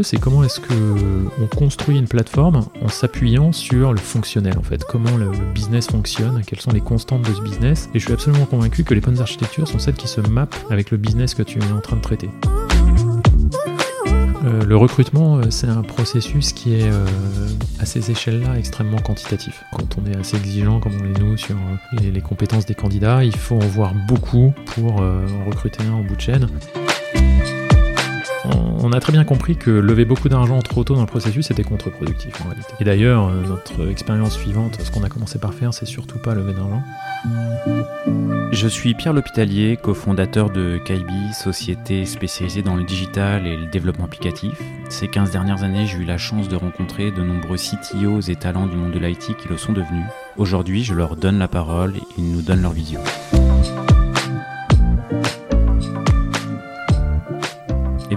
c'est comment est-ce que on construit une plateforme en s'appuyant sur le fonctionnel en fait, comment le, business fonctionne, quelles sont les constantes de ce business. Et je suis absolument convaincu que les bonnes architectures sont celles qui se mappent avec le business que tu es en train de traiter. Euh, le recrutement, euh, c'est un processus qui est euh, à ces échelles-là extrêmement quantitatif. Quand on est assez exigeant, comme on l'est nous, sur les, les, compétences des candidats, il faut en voir beaucoup pour en recruter un au bout de chaîne on a très bien compris que lever beaucoup d'argent trop tôt dans le processus était contre-productif en réalité. Et d'ailleurs, euh, notre expérience suivante, ce qu'on a commencé par faire, c'est surtout pas lever d'argent. Je suis Pierre L'Hôpitalier, cofondateur de Kaibi, société spécialisée dans le digital et le développement applicatif. Ces 15 dernières années, j'ai eu la chance de rencontrer de nombreux CTOs et talents du monde de l'IT qui le sont devenus. Aujourd'hui, je leur donne la parole et ils nous donnent leur vision.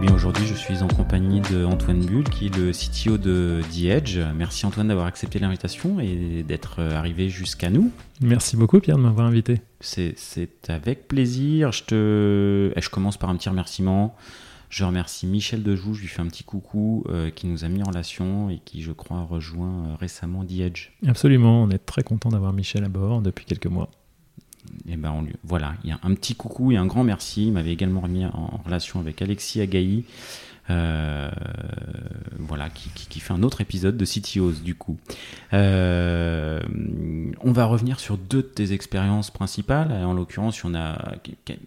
Bien aujourd'hui je suis en compagnie de Antoine Bull qui est le CTO de The Edge. Merci Antoine d'avoir accepté l'invitation et d'être arrivé jusqu'à nous. Merci beaucoup Pierre de m'avoir invité. C'est avec plaisir. Je, te... Eh, je commence par un petit remerciement. Je remercie Michel Dejoux, je lui fais un petit coucou, euh, qui nous a mis en relation et qui, je crois, a rejoint euh, récemment The Edge. Absolument, on est très content d'avoir Michel à bord depuis quelques mois et eh ben on lui, voilà, il y a un petit coucou et un grand merci. Il m'avait également remis en relation avec Alexis Agaï, euh, voilà, qui, fait un autre épisode de CTOs du coup. Euh, on va revenir sur deux de tes expériences principales. En l'occurrence, en a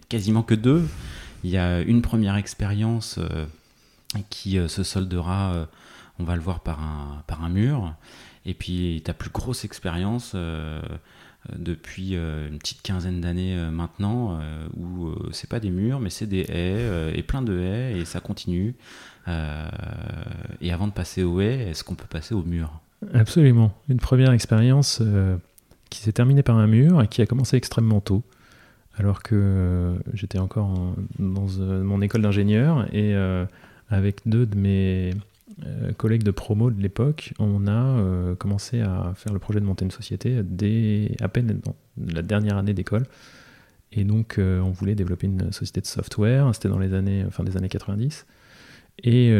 quasiment que deux. Il y a une première expérience euh, qui se soldera, on va le voir, par un, par un mur. Et puis ta plus grosse expérience depuis euh, une petite quinzaine d'années euh, maintenant, où c'est pas des murs, mais c'est des haies, et plein de haies, et ça continue. et avant de passer aux haies, est-ce qu'on peut passer au mur Absolument. Une première expérience qui s'est terminée par un mur et qui a commencé extrêmement tôt alors que j'étais encore dans mon école d'ingénieur et avec deux de mes euh, collègues de promo de l'époque, on a euh, commencé à faire le projet de monter une société dès à peine dans la dernière année d'école. Et donc, euh, on voulait développer une société de software. C'était dans les années, fin des années 90. Et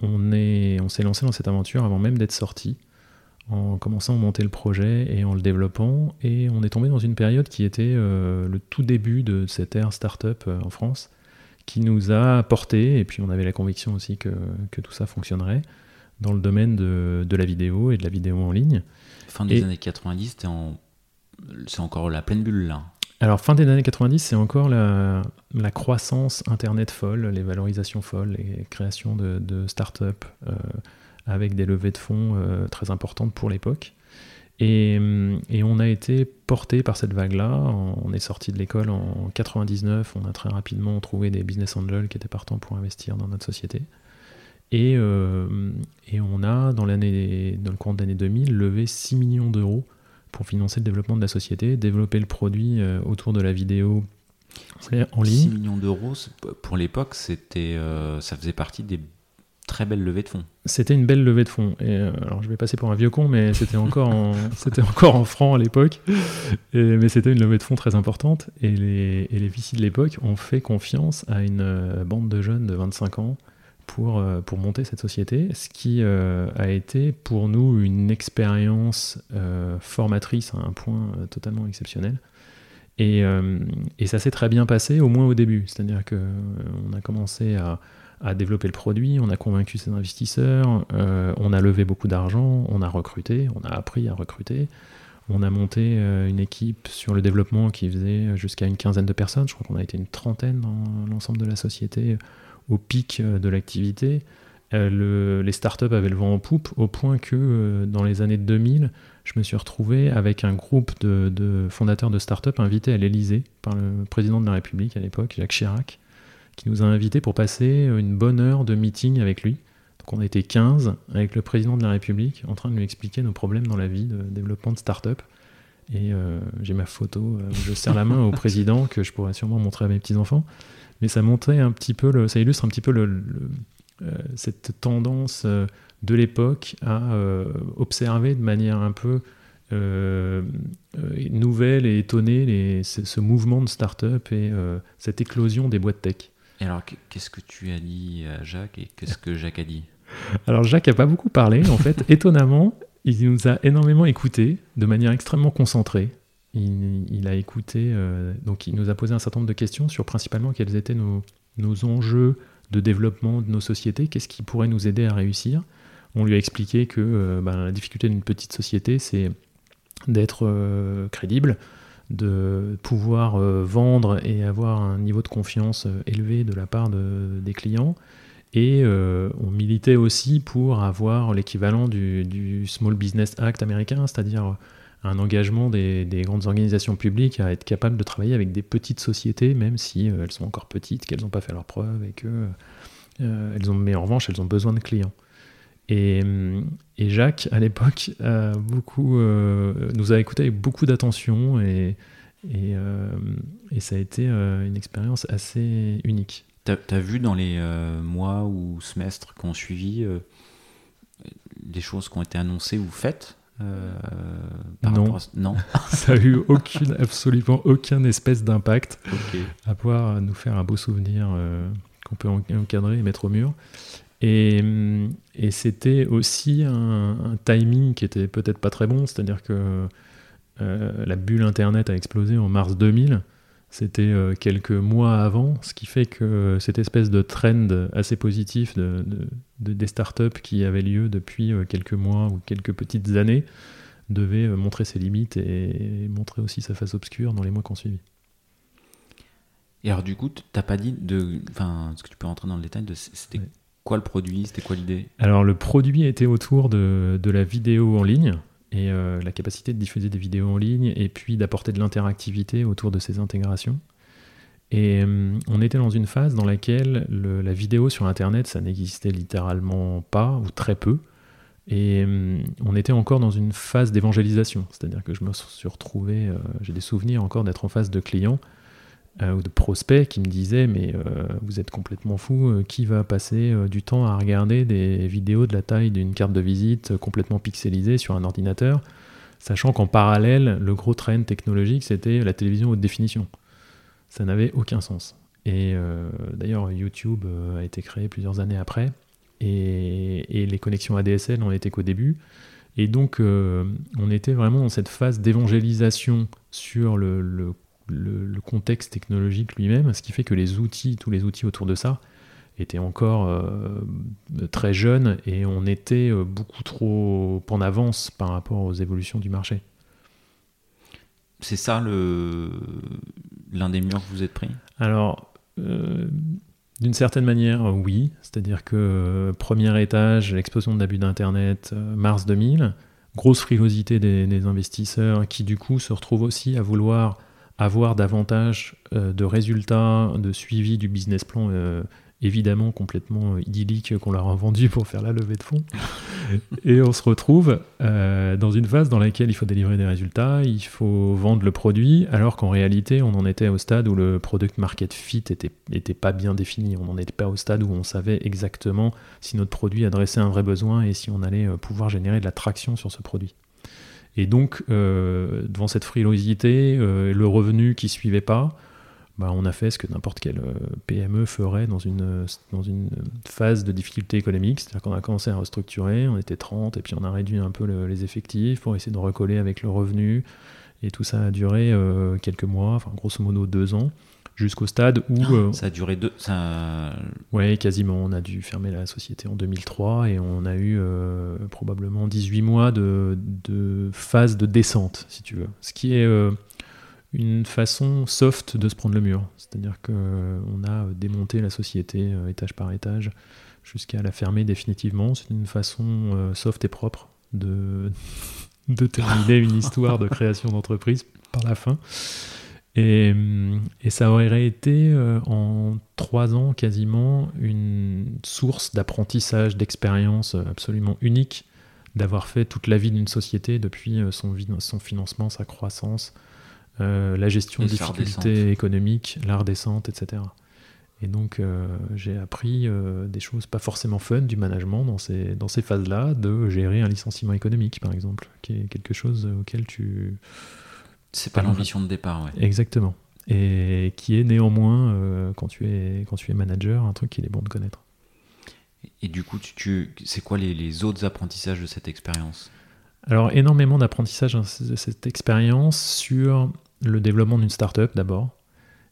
on, est, on s'est lancé dans cette aventure avant même d'être sorti, en commençant à monter le projet et en le développant. Et on est tombé dans une période qui était le tout début de cette ère startup en France qui nous a porté, et puis on avait la conviction aussi que, que tout ça fonctionnerait, dans le domaine de, de, la vidéo et de la vidéo en ligne. Fin des années 90, c'est encore la pleine bulle là. Alors fin des années 90, c'est encore la, la, croissance Internet folle, les valorisations folles, les créations de, de start-up euh, avec des levées de fonds euh, très importantes pour l'époque. Et, on a été porté par cette vague-là. On est sorti de l'école en 99. On a très rapidement trouvé des business angels qui étaient partants pour investir dans notre société. Et, euh, on a, dans, le cours de l'année 2000, levé 6 millions d'euros pour financer le développement de la société, développer le produit euh, autour de la vidéo en ligne. 6 millions d'euros, pour l'époque, euh, ça faisait partie des très belle levée de fonds. C'était une belle levée de fonds. Et euh, alors je vais passer pour un vieux con, mais c'était encore en, c'était encore en francs à l'époque. mais c'était une levée de fonds très importante. Et les, et les VC de l'époque ont fait confiance à une euh, bande de jeunes de 25 ans pour, euh, pour monter cette société, ce qui a été pour nous une expérience formatrice à un point totalement exceptionnel. Et, et ça s'est très bien passé, au moins au début. C'est-à-dire qu'on a commencé à à développer le produit, on a convaincu ses investisseurs, euh, on a levé beaucoup d'argent, on a recruté, on a appris à recruter, on a monté euh, une équipe sur le développement qui faisait jusqu'à une quinzaine de personnes, je crois qu'on a été une trentaine dans l'ensemble de la société au pic euh, de l'activité. les startups avaient le vent en poupe au point que dans les années 2000, je me suis retrouvé avec un groupe de, de fondateurs de startups invités à l'Elysée par le président de la République à l'époque, Jacques Chirac, qui nous a invités pour passer une bonne heure de meeting avec lui. Donc on était 15 avec le président de la République en train de lui expliquer nos problèmes dans la vie de développement de start-up. Et euh, j'ai ma photo, euh, je serre la main au président que je pourrais sûrement montrer à mes petits-enfants. Mais ça montrait un petit peu, le, ça illustre un petit peu le, euh, cette tendance de l'époque à observer de manière un peu nouvelle et étonnée les, ce, ce, mouvement de start-up et cette éclosion des boîtes tech. Et alors, qu'est-ce que tu as dit à Jacques et qu'est-ce que Jacques a dit? Alors, Jacques n'a pas beaucoup parlé, en fait. Étonnamment, il nous a énormément écouté de manière extrêmement concentrée. Il, a écouté, euh, donc il nous a posé un certain nombre de questions sur principalement quels étaient nos, nos enjeux de développement de nos sociétés, qu'est-ce qui pourrait nous aider à réussir. On lui a expliqué que euh, ben, la difficulté d'une petite société, c'est d'être euh, crédible, de pouvoir vendre et avoir un niveau de confiance élevé de la part de, des clients. Et on militait aussi pour avoir l'équivalent du, Small Business Act américain, c'est-à-dire un engagement des, grandes organisations publiques à être capable de travailler avec des petites sociétés, même si euh, elles sont encore petites, qu'elles n'ont pas fait leurs preuves et euh, ont, mais en revanche, elles ont besoin de clients. Et, Jacques, à l'époque, beaucoup, euh, nous a écouté avec beaucoup d'attention et, et, ça a été une expérience assez unique. Tu as, vu dans les mois ou semestres qui ont suivi des choses qui ont été annoncées ou faites euh, non, non. ça a eu aucune, absolument aucun espèce d'impact, à pouvoir nous faire un beau souvenir euh, qu'on peut encadrer et mettre au mur. Et, mm, et c'était aussi un, timing qui était peut-être pas très bon, c'est-à-dire que euh, la bulle Internet a explosé en mars 2000. C'était euh, quelques mois avant, ce qui fait que cette espèce de trend assez positif de, des startups qui avait lieu depuis euh, quelques mois ou quelques petites années devait montrer ses limites et montrer aussi sa face obscure dans les mois qui ont suivi. Et alors du coup, tu n'as pas dit de... Enfin, est-ce que tu peux rentrer dans le détail de... C'était quoi le produit C'était quoi l'idée Alors le produit était autour de, la vidéo en ligne et euh, la capacité de diffuser des vidéos en ligne et puis d'apporter de l'interactivité autour de ces intégrations. Et euh, on était dans une phase dans laquelle la vidéo sur Internet, ça n'existait littéralement pas ou très peu. Et euh, on était encore dans une phase d'évangélisation, c'est-à-dire que je me suis retrouvé, j'ai des souvenirs encore d'être en face de clients euh, ou de prospects qui me disaient mais euh, vous êtes complètement fou, euh, qui va passer du temps à regarder des vidéos de la taille d'une carte de visite complètement pixelisée sur un ordinateur, sachant qu'en parallèle, le gros trend technologique c'était la télévision haute définition. Ça n'avait aucun sens. Et d'ailleurs, YouTube a été créé plusieurs années après, et, les connexions ADSL n'en étaient qu'au début. Et donc, on était vraiment dans cette phase d'évangélisation sur le le, contexte technologique lui-même, ce qui fait que les outils, tous les outils autour de ça, étaient encore euh, très jeunes et on était euh, beaucoup trop en avance par rapport aux évolutions du marché. C'est ça le l'un des murs que vous êtes pris? Alors, euh, d'une certaine manière, oui. C'est-à-dire que premier étage, l'explosion de l'abus d'Internet, mars 2000, grosse frilosité des, des, investisseurs qui du coup se retrouvent aussi à vouloir avoir davantage euh, de résultats, de suivi du business plan, euh, évidemment complètement euh, idyllique qu'on leur a vendu pour faire la levée de fonds. et on se retrouve dans une phase dans laquelle il faut délivrer des résultats, il faut vendre le produit, alors qu'en réalité, on en était au stade où le product market fit était, était pas bien défini. On n'en était pas au stade où on savait exactement si notre produit adressait un vrai besoin et si on allait pouvoir générer de la traction sur ce produit. Et donc, euh, devant cette frilosité, euh, le revenu qui suivait pas, bah, on a fait ce que n'importe quelle euh, PME ferait dans une, dans une phase de difficulté économique. C'est-à-dire qu'on a commencé à restructurer, on était 30, et puis on a réduit un peu les effectifs pour essayer de recoller avec le revenu. Et tout ça a duré quelques mois, enfin grosso modo deux ans jusqu'au stade où... Ah, euh, ça a duré deux... Ça... Ouais, quasiment. On a dû fermer la société en 2003 et on a eu euh, probablement 18 mois de, de, phase de descente, si tu veux. Ce qui est euh, une façon soft de se prendre le mur. C'est-à-dire qu'on a démonté la société étage par étage jusqu'à la fermer définitivement. C'est une façon soft et propre de, de terminer une histoire de création d'entreprise par la fin. Et, ça aurait été euh, en trois ans quasiment une source d'apprentissage, d'expérience absolument unique d'avoir fait toute la vie d'une société depuis euh, son, son financement, sa croissance, euh, la gestion des difficultés économiques, l'art descente, etc. Et donc j'ai appris des choses pas forcément fun du management dans ces, dans ces phases-là, de gérer un licenciement économique par exemple, qui est quelque chose auquel tu c'est pas l'ambition de départ, ouais. Exactement. et qui est néanmoins, euh, quand, tu es, quand tu es manager, un truc qu'il est bon de connaître. Et du coup, tu, c'est quoi les, les, autres apprentissages de cette expérience? Alors, énormément d'apprentissage de cette expérience sur le développement d'une startup d'abord,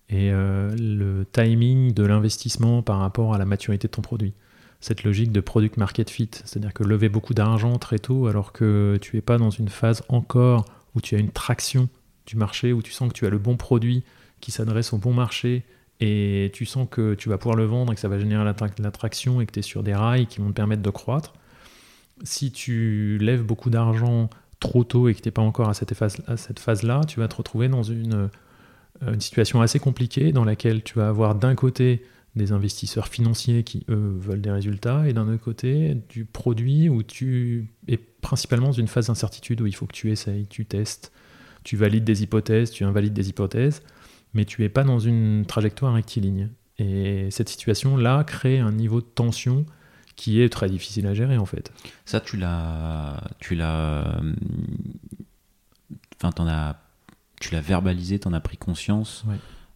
et euh, le timing de l'investissement par rapport à la maturité de ton produit. Cette logique de product market fit, c'est-à-dire que lever beaucoup d'argent très tôt alors que tu n'es pas dans une phase encore où tu as une traction du marché, où tu sens que tu as le bon produit qui s'adresse au bon marché et tu sens que tu vas pouvoir le vendre et que ça va générer l'attraction et que tu es sur des rails qui vont te permettre de croître. Si tu lèves beaucoup d'argent trop tôt et que tu n'es pas encore à cette phase-là, tu vas te retrouver dans une euh, une situation assez compliquée dans laquelle tu vas avoir d'un côté des investisseurs financiers qui, eux, veulent des résultats, et d'un autre côté, du produit où tu es principalement dans une phase d'incertitude où il faut que tu essayes, tu testes, tu valides des hypothèses, tu invalides des hypothèses, mais tu n'es pas dans une trajectoire rectiligne. Et cette situation-là crée un niveau de tension qui est très difficile à gérer en fait. Ça, tu l'as, tu l'as, enfin, t'en as tu l'as verbalisé, tu en as pris conscience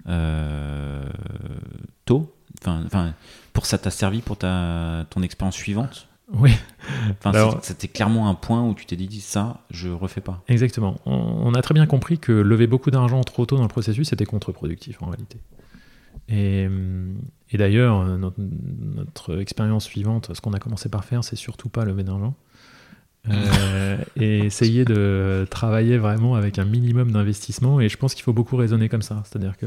euh, tôt enfin, pour ça t'a servi pour ta, ton expérience suivante Oui. Enfin, c'était clairement un point où tu t'es dit ça, je refais pas. Exactement. On, a très bien compris que lever beaucoup d'argent trop tôt dans le processus c'était contre-productif en réalité. Et, et d'ailleurs, notre, notre, expérience suivante, ce qu'on a commencé par faire, c'est surtout pas lever d'argent. Euh, et essayer de travailler vraiment avec un minimum d'investissement. Et je pense qu'il faut beaucoup raisonner comme ça. C'est-à-dire que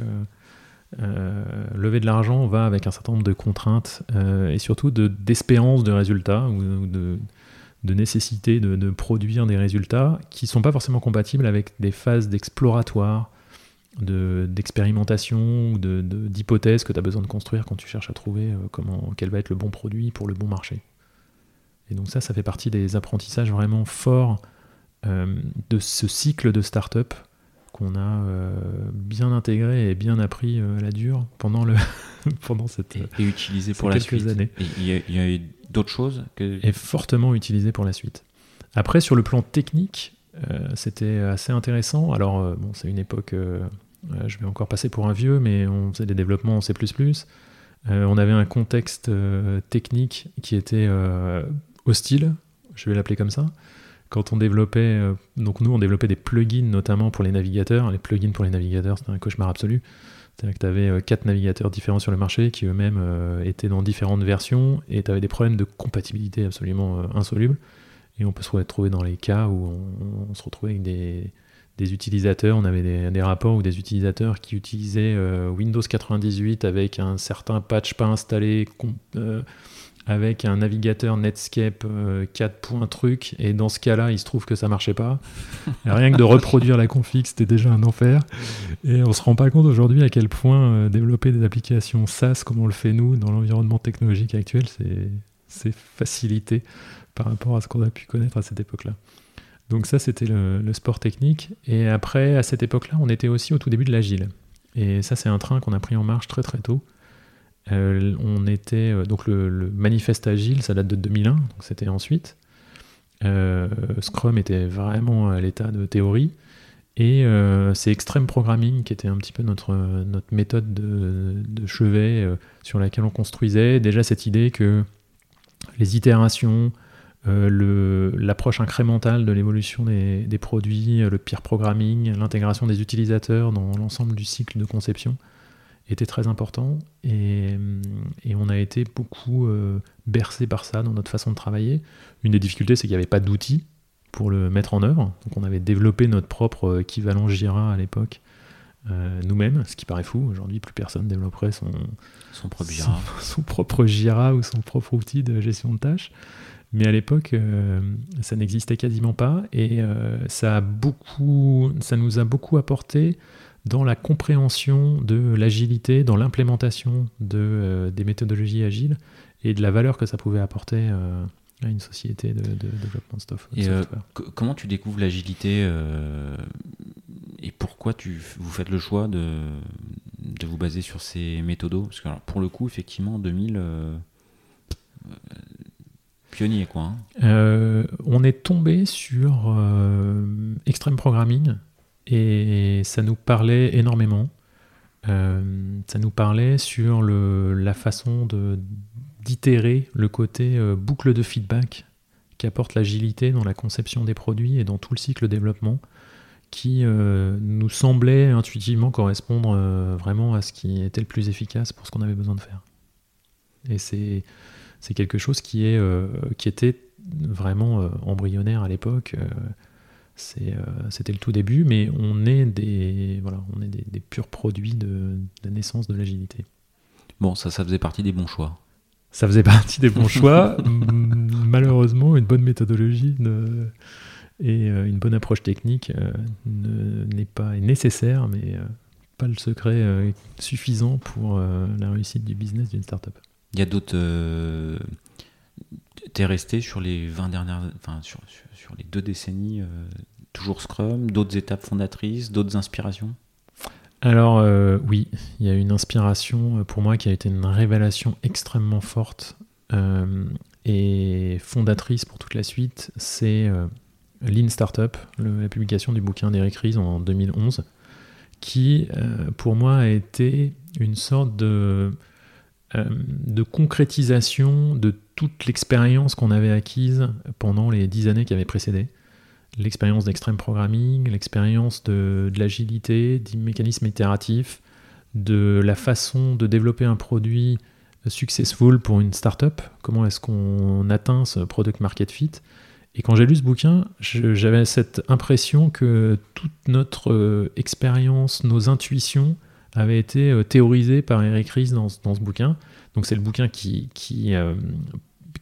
euh, lever de l'argent va avec un certain nombre de contraintes euh, et surtout d'espérance de, résultats ou, de, de, nécessité de, produire des résultats qui ne sont pas forcément compatibles avec des phases d'exploratoire, d'expérimentation ou d'hypothèses que tu as besoin de construire quand tu cherches à trouver comment, quel va être le bon produit pour le bon marché. Et donc ça, ça fait partie des apprentissages vraiment forts euh, de ce cycle de start-up qu'on a euh, bien intégré et bien appris euh, à la dure pendant, le pendant cette et, utilisé pour la suite. années. Il y, a, eu d'autres choses que... Et fortement utilisé pour la suite. Après, sur le plan technique, c'était assez intéressant. Alors, bon, c'est une époque, je vais encore passer pour un vieux, mais on faisait des développements en C++. on avait un contexte technique qui était hostile, je vais l'appeler comme ça. Quand on développait, euh, donc nous on développait des plugins notamment pour les navigateurs. Les plugins pour les navigateurs, c'était un cauchemar absolu. C'est-à-dire que tu avais euh, quatre navigateurs différents sur le marché qui eux-mêmes euh, étaient dans différentes versions et tu avais des problèmes de compatibilité absolument insolubles. Et on peut se retrouver dans les cas où on, se retrouvait avec des, utilisateurs, on avait des, rapports ou des utilisateurs qui utilisaient Windows 98 avec un certain patch pas installé, avec un navigateur Netscape 4. Euh, truc, et dans ce cas-là, il se trouve que ça marchait pas. rien que de reproduire la config, c'était déjà un enfer. Et on se rend pas compte aujourd'hui à quel point euh, développer des applications SaaS comme on le fait nous dans l'environnement technologique actuel, c'est facilité par rapport à ce qu'on a pu connaître à cette époque-là. Donc ça, c'était le, le, sport technique. Et après, à cette époque-là, on était aussi au tout début de l'agile. Et ça, c'est un train qu'on a pris en marche très très tôt. Euh, on était euh, donc le, manifeste agile, ça date de 2001, donc c'était ensuite. Euh, Scrum était vraiment à l'état de théorie. Et c'est Extreme Programming qui était un petit peu notre, méthode de, chevet sur laquelle on construisait déjà cette idée que les itérations, l'approche incrémentale de l'évolution des, des, produits, le peer programming, l'intégration des utilisateurs dans l'ensemble du cycle de conception, était très important et, on a été beaucoup euh, bercé par ça dans notre façon de travailler. Une des difficultés, c'est qu'il n'y avait pas d'outils pour le mettre en œuvre. Donc on avait développé notre propre équivalent Jira à l'époque euh, nous-mêmes, ce qui paraît fou. Aujourd'hui, plus personne développerait son, son propre Jira. Son, propre Jira ou son propre outil de gestion de tâches. Mais à l'époque, euh, ça n'existait quasiment pas et ça, a beaucoup, ça nous a beaucoup apporté dans la compréhension de l'agilité, dans l'implémentation de, euh, des méthodologies agiles et de la valeur que ça pouvait apporter euh, à une société de, développement de, software. Et euh, comment tu découvres l'agilité et pourquoi tu, vous faites le choix de, de vous baser sur ces méthodos? Parce que pour le coup, effectivement, en 2000, pionnier quoi. Hein. on est tombé sur Extreme Programming et ça nous parlait énormément. ça nous parlait sur le, la façon d'itérer le côté boucle de feedback qui apporte l'agilité dans la conception des produits et dans tout le cycle de développement qui nous semblait intuitivement correspondre vraiment à ce qui était le plus efficace pour ce qu'on avait besoin de faire. Et c'est quelque chose qui, est, euh, qui était vraiment euh, embryonnaire à l'époque. Euh, c'était le tout début, mais on est des, voilà, on est des, purs produits de, la naissance de l'agilité. Bon, ça, ça faisait partie des bons choix. Ça faisait partie des bons choix. Malheureusement, une bonne méthodologie et une bonne approche technique n'est pas nécessaire, mais pas le secret suffisant pour la réussite du business d'une startup. Il y a d'autres. Euh, T'es resté sur les 20 dernières. Enfin, sur, sur, les deux décennies, euh, toujours Scrum, d'autres étapes fondatrices, d'autres inspirations? Alors euh, oui, il y a une inspiration euh, pour moi qui a été une révélation extrêmement forte et fondatrice pour toute la suite, c'est Lean Startup, la publication du bouquin d'Eric Ries en 2011, qui pour moi a été une sorte de de concrétisation de toute l'expérience qu'on avait acquise pendant les dix années qui avaient précédé. L'expérience d'extrême programming, l'expérience de, l'agilité, du mécanisme itératif, de la façon de développer un produit successful pour une startup, comment est-ce qu'on atteint ce product market fit? Et quand j'ai lu ce bouquin, j'avais cette impression que toute notre euh, expérience, nos intuitions, avait été euh, théorisé par Eric Ries dans, dans ce bouquin. Donc c'est le bouquin qui, qui, euh,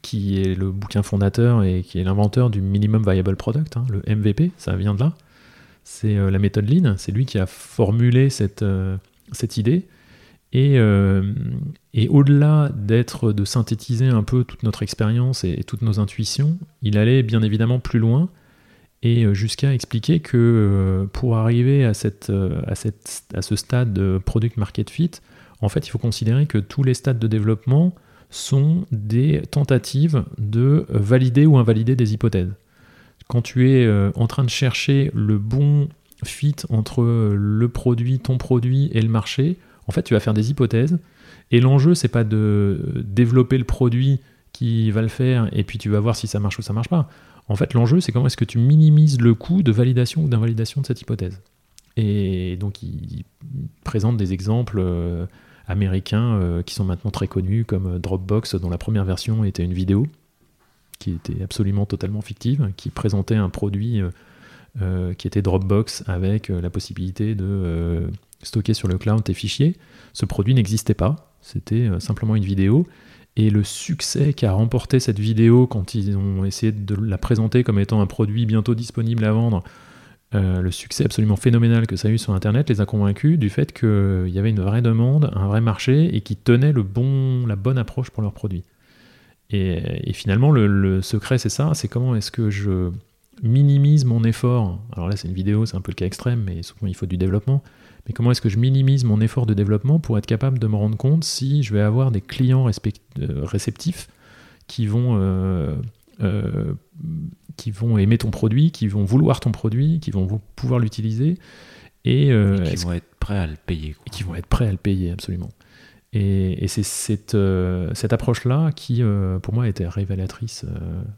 qui est le bouquin fondateur et qui est l'inventeur du Minimum Viable Product, hein, le MVP, ça vient de là. C'est euh, la méthode Lean, c'est lui qui a formulé cette, cette idée. Et, et au-delà d'être de synthétiser un peu toute notre expérience et, et, toutes nos intuitions, il allait bien évidemment plus loin et euh, jusqu'à expliquer que euh, pour arriver à, cette, euh, à, cette, à ce stade de product market fit, en fait, il faut considérer que tous les stades de développement sont des tentatives de valider ou invalider des hypothèses. Quand tu es en train de chercher le bon fit entre le produit, ton produit et le marché, en fait, tu vas faire des hypothèses. Et l'enjeu, c'est pas de développer le produit qui va le faire et puis tu vas voir si ça marche ou ça marche pas. En fait, l'enjeu, c'est comment est-ce que tu minimises le coût de validation ou d'invalidation de cette hypothèse. Et donc, il présente des exemples euh, américains euh, qui sont maintenant très connus, comme euh, Dropbox, dont la première version était une vidéo, qui était absolument totalement fictive, qui présentait un produit qui était Dropbox avec la possibilité de stocker sur le cloud tes fichiers. Ce produit n'existait pas, c'était simplement une vidéo. Et le succès qu'a remporté cette vidéo quand ils ont essayé de la présenter comme étant un produit bientôt disponible à vendre, euh, le succès absolument phénoménal que ça a eu sur Internet les a convaincus du fait qu'il y avait une vraie demande, un vrai marché et qui tenait le bon, la bonne approche pour leurs produits. Et, finalement, le, secret, c'est ça, c'est comment est-ce que je minimise mon effort. Alors là, c'est une vidéo, c'est un peu le cas extrême, mais souvent il faut du développement mais comment est-ce que je minimise mon effort de développement pour être capable de me rendre compte si je vais avoir des clients euh, réceptifs qui vont, euh, euh, qui vont aimer ton produit, qui vont vouloir ton produit, qui vont pouvoir l'utiliser et, qui vont être prêts à le payer. Et qui vont être prêts à le payer, absolument. Et, c'est cette, cette approche-là qui, pour moi, était révélatrice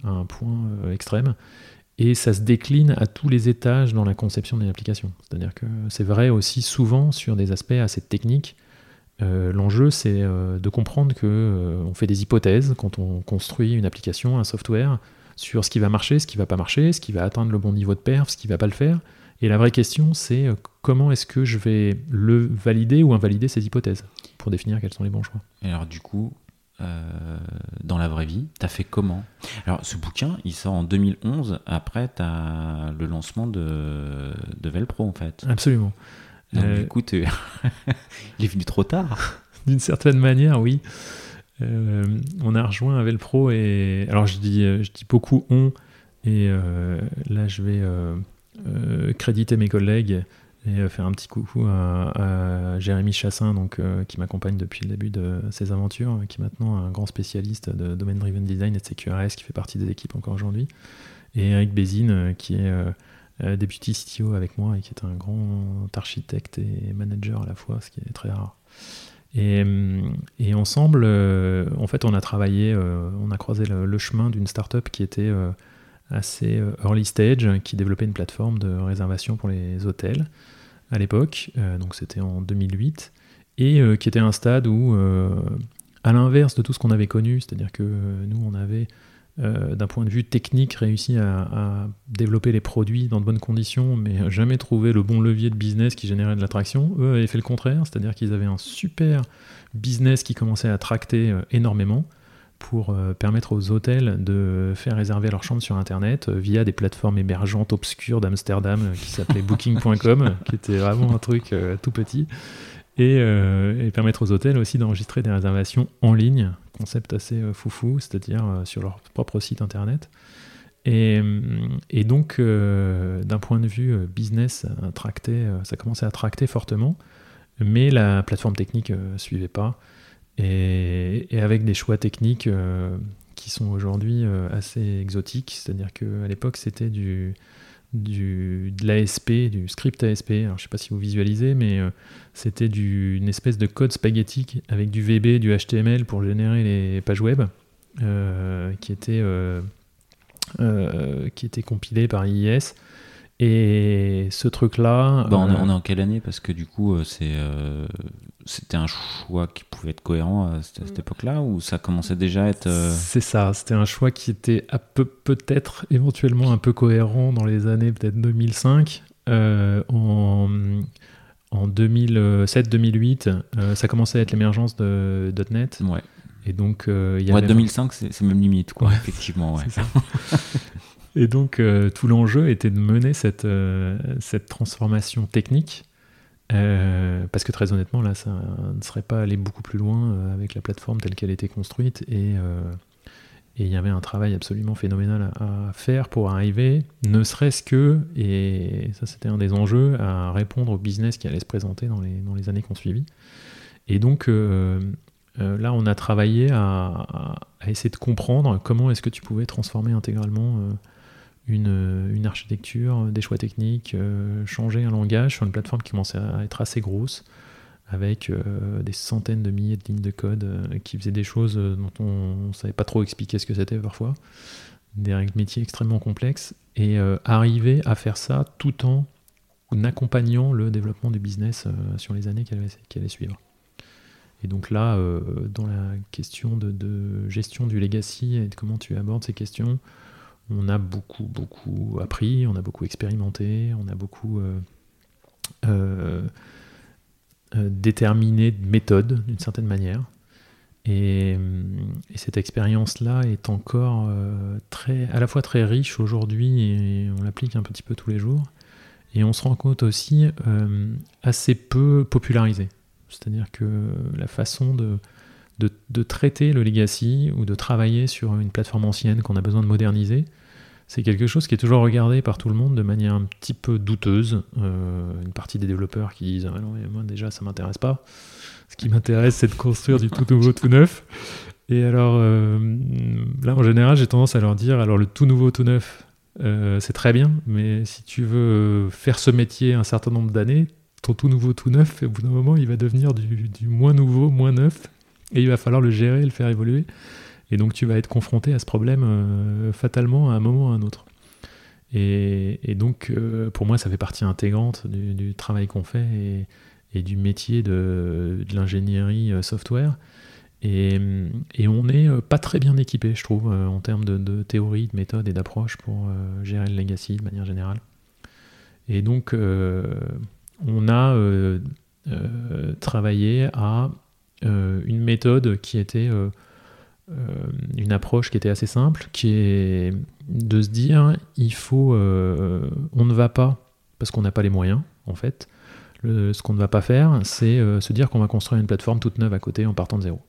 à un point extrême et ça se décline à tous les étages dans la conception d'une application. C'est-à-dire que c'est vrai aussi souvent sur des aspects assez techniques. Euh, l'enjeu, c'est euh, de comprendre que euh, on fait des hypothèses quand on construit une application, un software, sur ce qui va marcher, ce qui va pas marcher, ce qui va atteindre le bon niveau de perf, ce qui va pas le faire. Et la vraie question, c'est comment est-ce que je vais le valider ou invalider ces hypothèses pour définir quels sont les bons choix? Alors du coup, euh, dans la vraie vie T'as fait comment? Alors, ce bouquin, il sort en 2011. Après, t'as le lancement de, de Velpro, en fait. Absolument. Donc, euh... du coup, il est venu trop tard. D'une certaine manière, oui. Euh, on a rejoint Velpro et alors je dis, je dis beaucoup on et là je vais créditer mes collègues et euh, faire un petit coucou à, Jérémy Chassin, donc, euh, qui m'accompagne depuis le début de ses aventures, qui est maintenant un grand spécialiste de Domain Driven Design et de CQRS, qui fait partie des équipes encore aujourd'hui, et Eric Bézine, euh, qui est deputy CTO avec moi et qui est un grand architecte et manager à la fois, ce qui est très rare. Et, et ensemble, en fait, on a travaillé, on a croisé le, chemin d'une startup qui était assez early stage, qui développait une plateforme de réservation pour les hôtels à l'époque, donc c'était en 2008, et qui était un stade où à l'inverse de tout ce qu'on avait connu, c'est-à-dire que euh, nous, on avait, euh, d'un point de vue technique, réussi à, développer les produits dans de bonnes conditions, mais jamais trouvé le bon levier de business qui générait de l'attraction. Eux avaient fait le contraire, c'est-à-dire qu'ils avaient un super business qui commençait à tracter euh, énormément pour permettre aux hôtels de faire réserver leurs chambres sur Internet via des plateformes hébergeantes obscures d'Amsterdam qui s'appelaient Booking.com, qui était vraiment un truc tout petit. Euh, et, permettre aux hôtels aussi d'enregistrer des réservations en ligne, concept assez euh, foufou, c'est-à-dire euh, sur leur propre site internet. Et, donc, d'un point de vue business, tracté, ça commençait à tracter fortement, mais la plateforme technique ne suivait pas. Et, avec des choix techniques qui sont aujourd'hui assez exotiques, c'est-à-dire qu'à l'époque, c'était du, du, de l'ASP, du script ASP. Alors, je ne sais pas si vous visualisez, mais euh, c'était une espèce de code spaghetti avec du VB, du HTML pour générer les pages web, euh, qui, était, euh, qui était compilé par IIS. Et ce truc-là. Bah, on, est, en quelle année? Parce que du coup, c'est c'était un choix qui pouvait être cohérent à cette, époque-là ou ça commençait déjà à être. Euh, c'est ça, c'était un choix qui était peu, peut-être éventuellement un peu cohérent dans les années peut-être 2005. Euh, en, en 2007-2008, euh, ça commençait à être l'émergence de .NET. Ouais. Et donc, il y ouais, 2005, c'est même limite, quoi, effectivement. Ouais. Et donc, tout l'enjeu était de mener cette, cette transformation technique euh, parce que très honnêtement, là, ça ne serait pas allé beaucoup plus loin euh, avec la plateforme telle qu'elle était construite. Euh, et il y avait un travail absolument phénoménal à, faire pour arriver, ne serait-ce que, et ça c'était un des enjeux, à répondre au business qui allait se présenter dans les, dans les années suivi. Et donc là, on a travaillé à, à, essayer de comprendre comment est-ce que tu pouvais transformer intégralement une, architecture, des choix techniques, euh, changer un langage sur une plateforme qui commençait à être assez grosse, avec euh, des centaines de milliers de lignes de code euh, qui faisaient des choses dont on ne savait pas trop expliquer ce que c'était parfois, des règles métiers extrêmement complexes, et arriver à faire ça tout en accompagnant le développement du business sur les années qui allaient, suivre. Et donc là, dans la question de, gestion du legacy et de comment tu abordes ces questions, on a beaucoup, beaucoup appris, on a beaucoup expérimenté, on a beaucoup euh, euh, euh, déterminé de méthode d'une certaine manière. Et, cette expérience-là est encore très, à la fois très riche aujourd'hui et on l'applique un petit peu tous les jours. Et on se rend compte aussi assez peu popularisé. C'est-à-dire que la façon de, traiter le legacy ou de travailler sur une plateforme ancienne qu'on a besoin de moderniser, c'est quelque chose qui est toujours regardé par tout le monde de manière un petit peu douteuse. Euh, une partie des développeurs qui disent ah non, moi déjà ça m'intéresse pas. Ce qui m'intéresse c'est de construire du tout nouveau, tout neuf. Et alors euh, là en général j'ai tendance à leur dire alors le tout nouveau, tout neuf euh, c'est très bien, mais si tu veux faire ce métier un certain nombre d'années, ton tout nouveau, tout neuf, au bout d'un moment il va devenir du, du moins nouveau, moins neuf, et il va falloir le gérer, le faire évoluer. Et donc tu vas être confronté à ce problème euh, fatalement à un moment ou à un autre. Et, donc euh, pour moi ça fait partie intégrante du, travail qu'on fait et, du métier de, l'ingénierie euh, software. Et, on n'est pas très bien équipé, je trouve, en termes de, théorie, de méthode et d'approche pour gérer le legacy de manière générale. Et donc on a travaillé à une méthode qui était une approche qui était assez simple, qui est de se dire il faut, euh, on ne va pas parce qu'on n'a pas les moyens en fait. ce qu'on ne va pas faire, c'est euh, se dire qu'on va construire une plateforme toute neuve à côté en partant de zéro.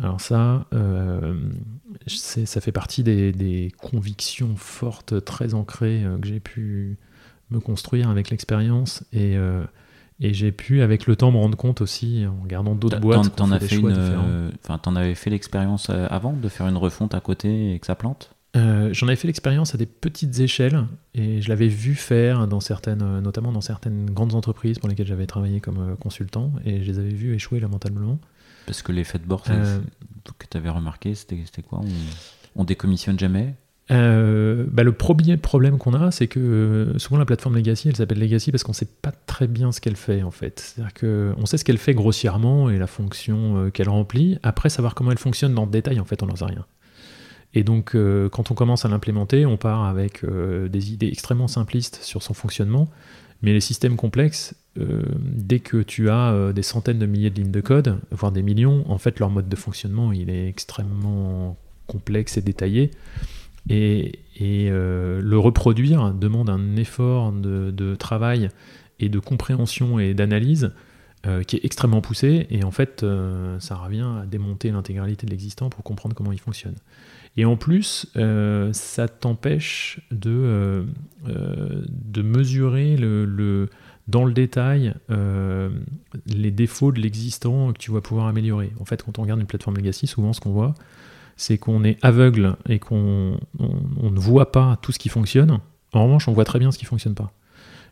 Alors ça, ça fait partie des, des, convictions fortes, très ancrées que j'ai pu me construire avec l'expérience et et j'ai pu, avec le temps, me rendre compte aussi, en regardant d'autres boîtes, t'en, fait une, enfin, t'en avais fait l'expérience euh, avant de faire une refonte à côté et que ça plante? Euh, J'en avais fait l'expérience à des petites échelles et je l'avais vu faire dans certaines, notamment dans certaines grandes entreprises pour lesquelles j'avais travaillé comme consultant et je les avais vus échouer lamentablement. Parce que l'effet de bord que tu avais remarqué, c'était quoi? On, on décommissionne jamais? Euh, bah, le premier problème qu'on a, c'est que euh, souvent la plateforme Legacy, elle s'appelle Legacy parce qu'on ne sait pas très bien ce qu'elle fait en fait. C'est-à-dire qu'on sait ce qu'elle fait grossièrement et la fonction euh, qu'elle remplit. Après, savoir comment elle fonctionne dans le détail, en fait, on n'en sait rien. Et donc, quand on commence à l'implémenter, on part avec des idées extrêmement simplistes sur son fonctionnement. Mais les systèmes complexes, dès que tu as des centaines de milliers de lignes de code, voire des millions, en fait, leur mode de fonctionnement, il est extrêmement complexe et détaillé. Et, euh, le reproduire demande un effort de, travail et de compréhension et d'analyse euh, qui est extrêmement poussé. Et en fait, euh, ça revient à démonter l'intégralité de l'existant pour comprendre comment il fonctionne. Et en plus, ça t'empêche de, de mesurer le, dans le détail les défauts de l'existant que tu vas pouvoir améliorer. En fait, quand on regarde une plateforme legacy, souvent ce qu'on voit, c'est qu'on est aveugle et qu'on ne voit pas tout ce qui fonctionne. En revanche, on voit très bien ce qui ne fonctionne pas.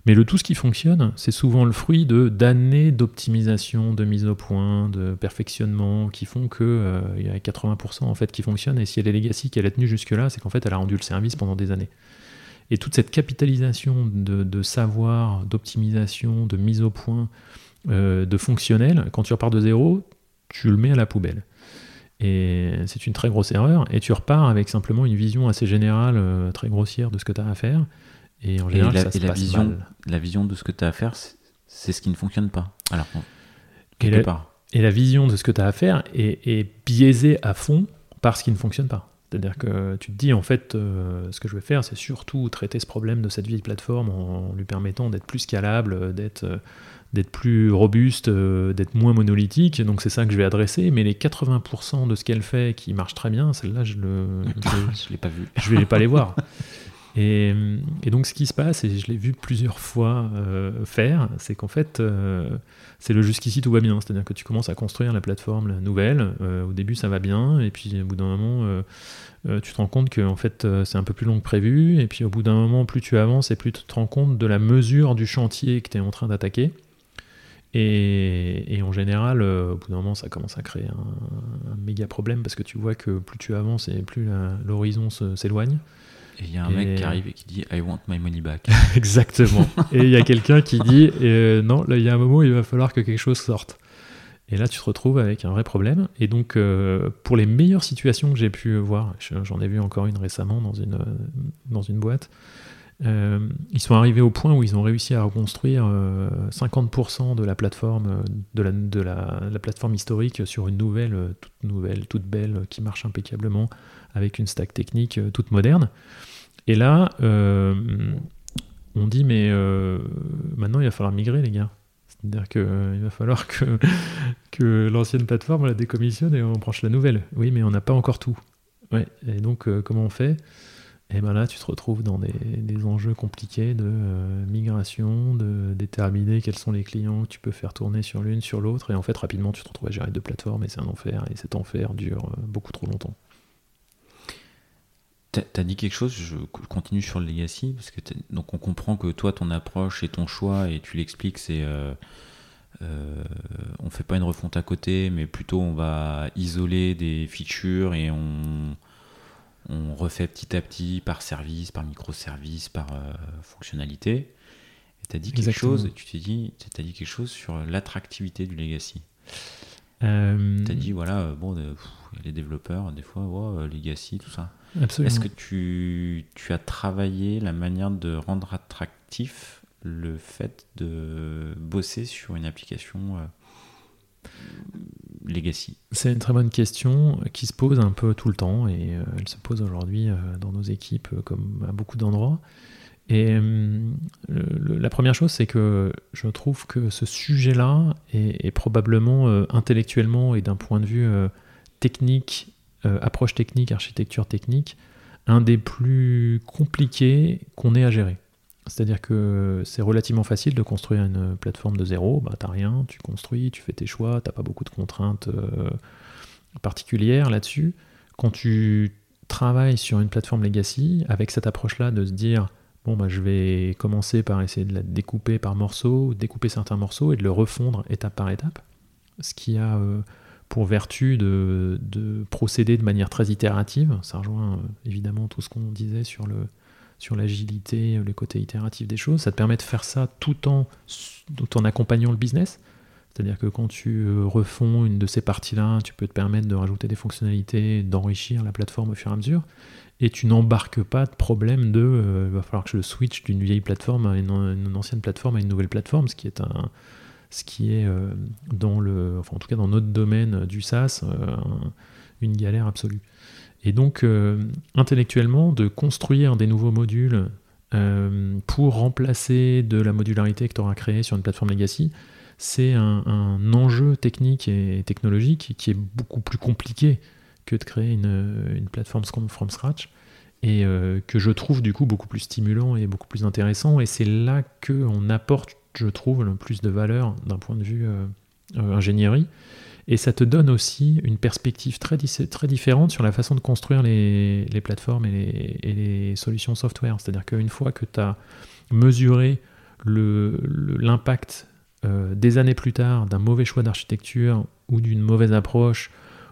Mais le tout ce qui fonctionne, c'est souvent le fruit de d'années d'optimisation, de mise au point, de perfectionnement, qui font qu'il euh, y a 80% en fait qui fonctionne. Et si elle est legacy, qu'elle est tenue jusque-là, c'est qu'en fait elle a rendu le service pendant des années. Et toute cette capitalisation de, savoir, d'optimisation, de mise au point, euh, de fonctionnel, quand tu repars de zéro, tu le mets à la poubelle. Et c'est une très grosse erreur. Et tu repars avec simplement une vision assez générale, euh, très grossière de ce que tu as à faire. Et en général, la, ça se la passe vision, mal. la vision de ce que tu as à faire, c'est ce qui ne fonctionne pas. Alors, et la, part. et la vision de ce que tu as à faire est, est, biaisée à fond par ce qui ne fonctionne pas. C'est-à-dire que tu te dis, en fait, euh, ce que je vais faire, c'est surtout traiter ce problème de cette vieille plateforme en, lui permettant d'être plus scalable, d'être euh, d'être plus robuste, euh, d'être moins monolithique. Donc c'est ça que je vais adresser. Mais les 80% de ce qu'elle fait qui marche très bien, celle-là, je le, je, l'ai pas vu. Je vais pas les voir. Et, et, donc ce qui se passe, et je l'ai vu plusieurs fois euh, faire, c'est qu'en fait, euh, c'est le jusqu'ici tout va bien. C'est-à-dire que tu commences à construire la plateforme la nouvelle. au début, ça va bien, et puis au bout d'un moment, tu te rends compte que en fait, c'est un peu plus long que prévu. Et puis au bout d'un moment, plus tu avances, et plus tu te rends compte de la mesure du chantier que tu es en train d'attaquer. Et, en général, euh, au bout d'un moment, ça commence à créer un, méga problème parce que tu vois que plus tu avances et plus l'horizon s'éloigne. Et il y a un mec qui arrive et qui dit I want my money back. Exactement. et il y a quelqu'un qui dit euh, Non, là, il y a un moment, il va falloir que quelque chose sorte. Et là, tu te retrouves avec un vrai problème. Et donc, euh, pour les meilleures situations que j'ai pu voir, j'en ai vu encore une récemment dans une, dans une boîte, euh, ils sont arrivés au point où ils ont réussi à reconstruire 50% euh, de la plateforme euh, de, la, plateforme historique sur une nouvelle, toute nouvelle, toute belle, qui marche impeccablement avec une stack technique toute moderne. Et là, on dit mais maintenant il va falloir migrer les gars. C'est-à-dire qu'il va falloir que, l'ancienne plateforme la décommissionne et on branche la nouvelle. Oui, mais on n'a pas encore tout. Ouais. Et donc comment on fait? Et ben là, tu te retrouves dans des, enjeux compliqués de euh, migration, de déterminer quels sont les clients que tu peux faire tourner sur l'une, sur l'autre. Et en fait, rapidement, tu te retrouves à gérer deux plateformes et c'est un enfer. Et cet enfer dure euh, beaucoup trop longtemps. T'as dit quelque chose, je continue sur le legacy, parce que donc on comprend que toi, ton approche et ton choix, et tu l'expliques, c'est euh, euh, on fait pas une refonte à côté, mais plutôt on va isoler des features et on, on refait petit à petit par service, par microservice, par euh, fonctionnalité. Et tu as dit quelque chose, tu t'es dit, as dit quelque chose sur l'attractivité du legacy. Euh... Tu as dit, voilà, euh, bon, les développeurs, des fois, legacy, tout ça. Est-ce que tu, tu, as travaillé la manière de rendre attractif le fait de bosser sur une application euh, C'est une très bonne question qui se pose un peu tout le temps et euh, elle se pose aujourd'hui euh, dans nos équipes euh, comme à beaucoup d'endroits. Et la première chose, c'est que je trouve que ce sujet-là est, probablement intellectuellement et d'un point de vue technique, approche technique, architecture technique, un des plus compliqués qu'on ait à gérer. C'est-à-dire que c'est relativement facile de construire une plateforme de zéro, bah, t'as rien, tu construis, tu fais tes choix, t'as pas beaucoup de contraintes euh, particulières là-dessus. Quand tu travaille sur une plateforme legacy avec cette approche-là de se dire bon bah je vais commencer par essayer de la découper par morceaux, découper certains morceaux et de le refondre étape par étape, ce qui a euh, pour vertu de, procéder de manière très itérative. Ça rejoint euh, évidemment tout ce qu'on disait sur le sur l'agilité, le côté itératif des choses. Ça te permet de faire ça tout en, tout en accompagnant le business. C'est-à-dire que quand tu euh, refonds une de ces parties-là, tu peux te permettre de rajouter des fonctionnalités, d'enrichir la plateforme au fur et à mesure, et tu n'embarques pas de problème de euh, il va falloir que je switch d'une vieille plateforme à une, ancienne plateforme à une nouvelle plateforme, ce qui est un ce qui est euh, dans le enfin en tout cas dans notre domaine du SaaS une galère absolue. Et donc intellectuellement de construire des nouveaux modules pour remplacer de la modularité que tu auras créée sur une plateforme legacy, c'est un, enjeu technique et technologique qui est beaucoup plus compliqué que de créer une, plateforme from scratch et euh, que je trouve du coup beaucoup plus stimulant et beaucoup plus intéressant. Et c'est là qu'on apporte je trouve le plus de valeur d'un point de vue euh, euh, ingénierie et ça te donne aussi une perspective très, très différente sur la façon de construire les, plateformes et les, solutions software c'est à dire qu'une fois que tu as mesuré l'impact euh, des années plus tard d'un mauvais choix d'architecture ou d'une mauvaise approche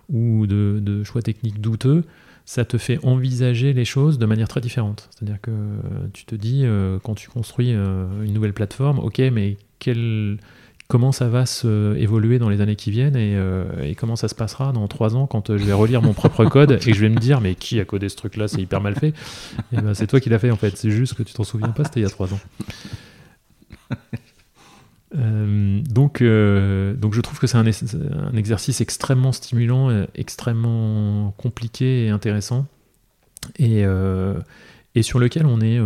ou de, choix techniques douteux, ça te fait envisager les choses de manière très différente. C'est-à-dire que tu te dis, euh, quand tu construis euh, une nouvelle plateforme, ok, mais comment ça va se évoluer dans les années qui viennent et, comment ça se passera dans trois ans quand je vais relire mon propre code et que je vais me dire, mais qui a codé ce truc-là, c'est hyper mal fait. Et eh ben, C'est toi qui l'as fait en fait, c'est juste que tu t'en souviens pas, c'était il y a trois ans. Euh, donc, euh, donc je trouve que c'est un, un, exercice extrêmement stimulant, euh, extrêmement compliqué et intéressant, et, et sur lequel on est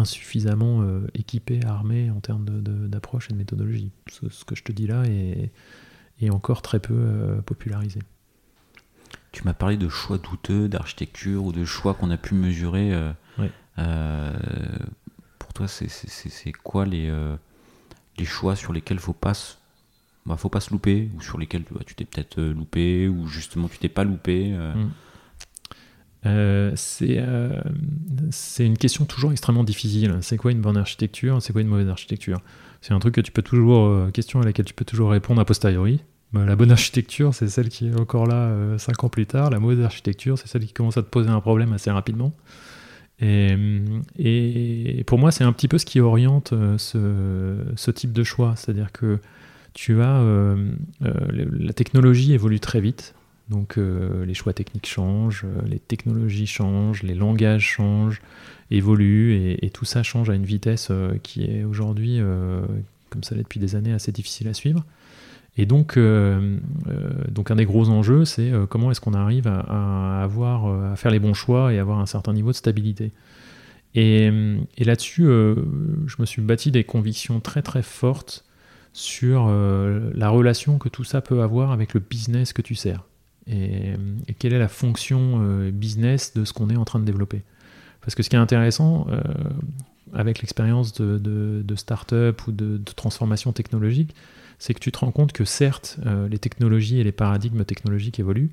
insuffisamment équipé, armé en termes d'approche et de méthodologie. Ce, que je te dis là est, est encore très peu popularisé. Tu m'as parlé de choix douteux, d'architecture ou de choix qu'on a pu mesurer. pour toi, c'est quoi les les choix sur lesquels faut pas bah, faut pas se louper ou sur lesquels bah, tu t'es peut-être euh, loupé ou justement tu t'es pas loupé euh. Mm. Euh, c'est une question toujours extrêmement difficile. C'est quoi une bonne architecture? C'est quoi une mauvaise architecture? C'est un truc que tu peux toujours, question à laquelle tu peux toujours répondre a posteriori. Bah, la bonne architecture, c'est celle qui est encore là 5 ans plus tard. La mauvaise architecture, c'est celle qui commence à te poser un problème assez rapidement. Et, pour moi, c'est un petit peu ce qui oriente euh, ce, type de choix. C'est-à-dire que tu as. Euh, euh, la technologie évolue très vite. Donc les choix techniques changent, les technologies changent, les langages changent, évoluent, et, tout ça change à une vitesse qui est aujourd'hui, comme ça l'est depuis des années, assez difficile à suivre. Et donc, euh, euh, un des gros enjeux, c'est euh, comment est-ce qu'on arrive à, avoir, à faire les bons choix et avoir un certain niveau de stabilité. Et, là-dessus, je me suis bâti des convictions très très fortes sur la relation que tout ça peut avoir avec le business que tu sers. Et, quelle est la fonction business de ce qu'on est en train de développer? Parce que ce qui est intéressant, avec l'expérience de, start-up ou de, de transformation technologique, c'est que tu te rends compte que certes, euh, les technologies et les paradigmes technologiques évoluent,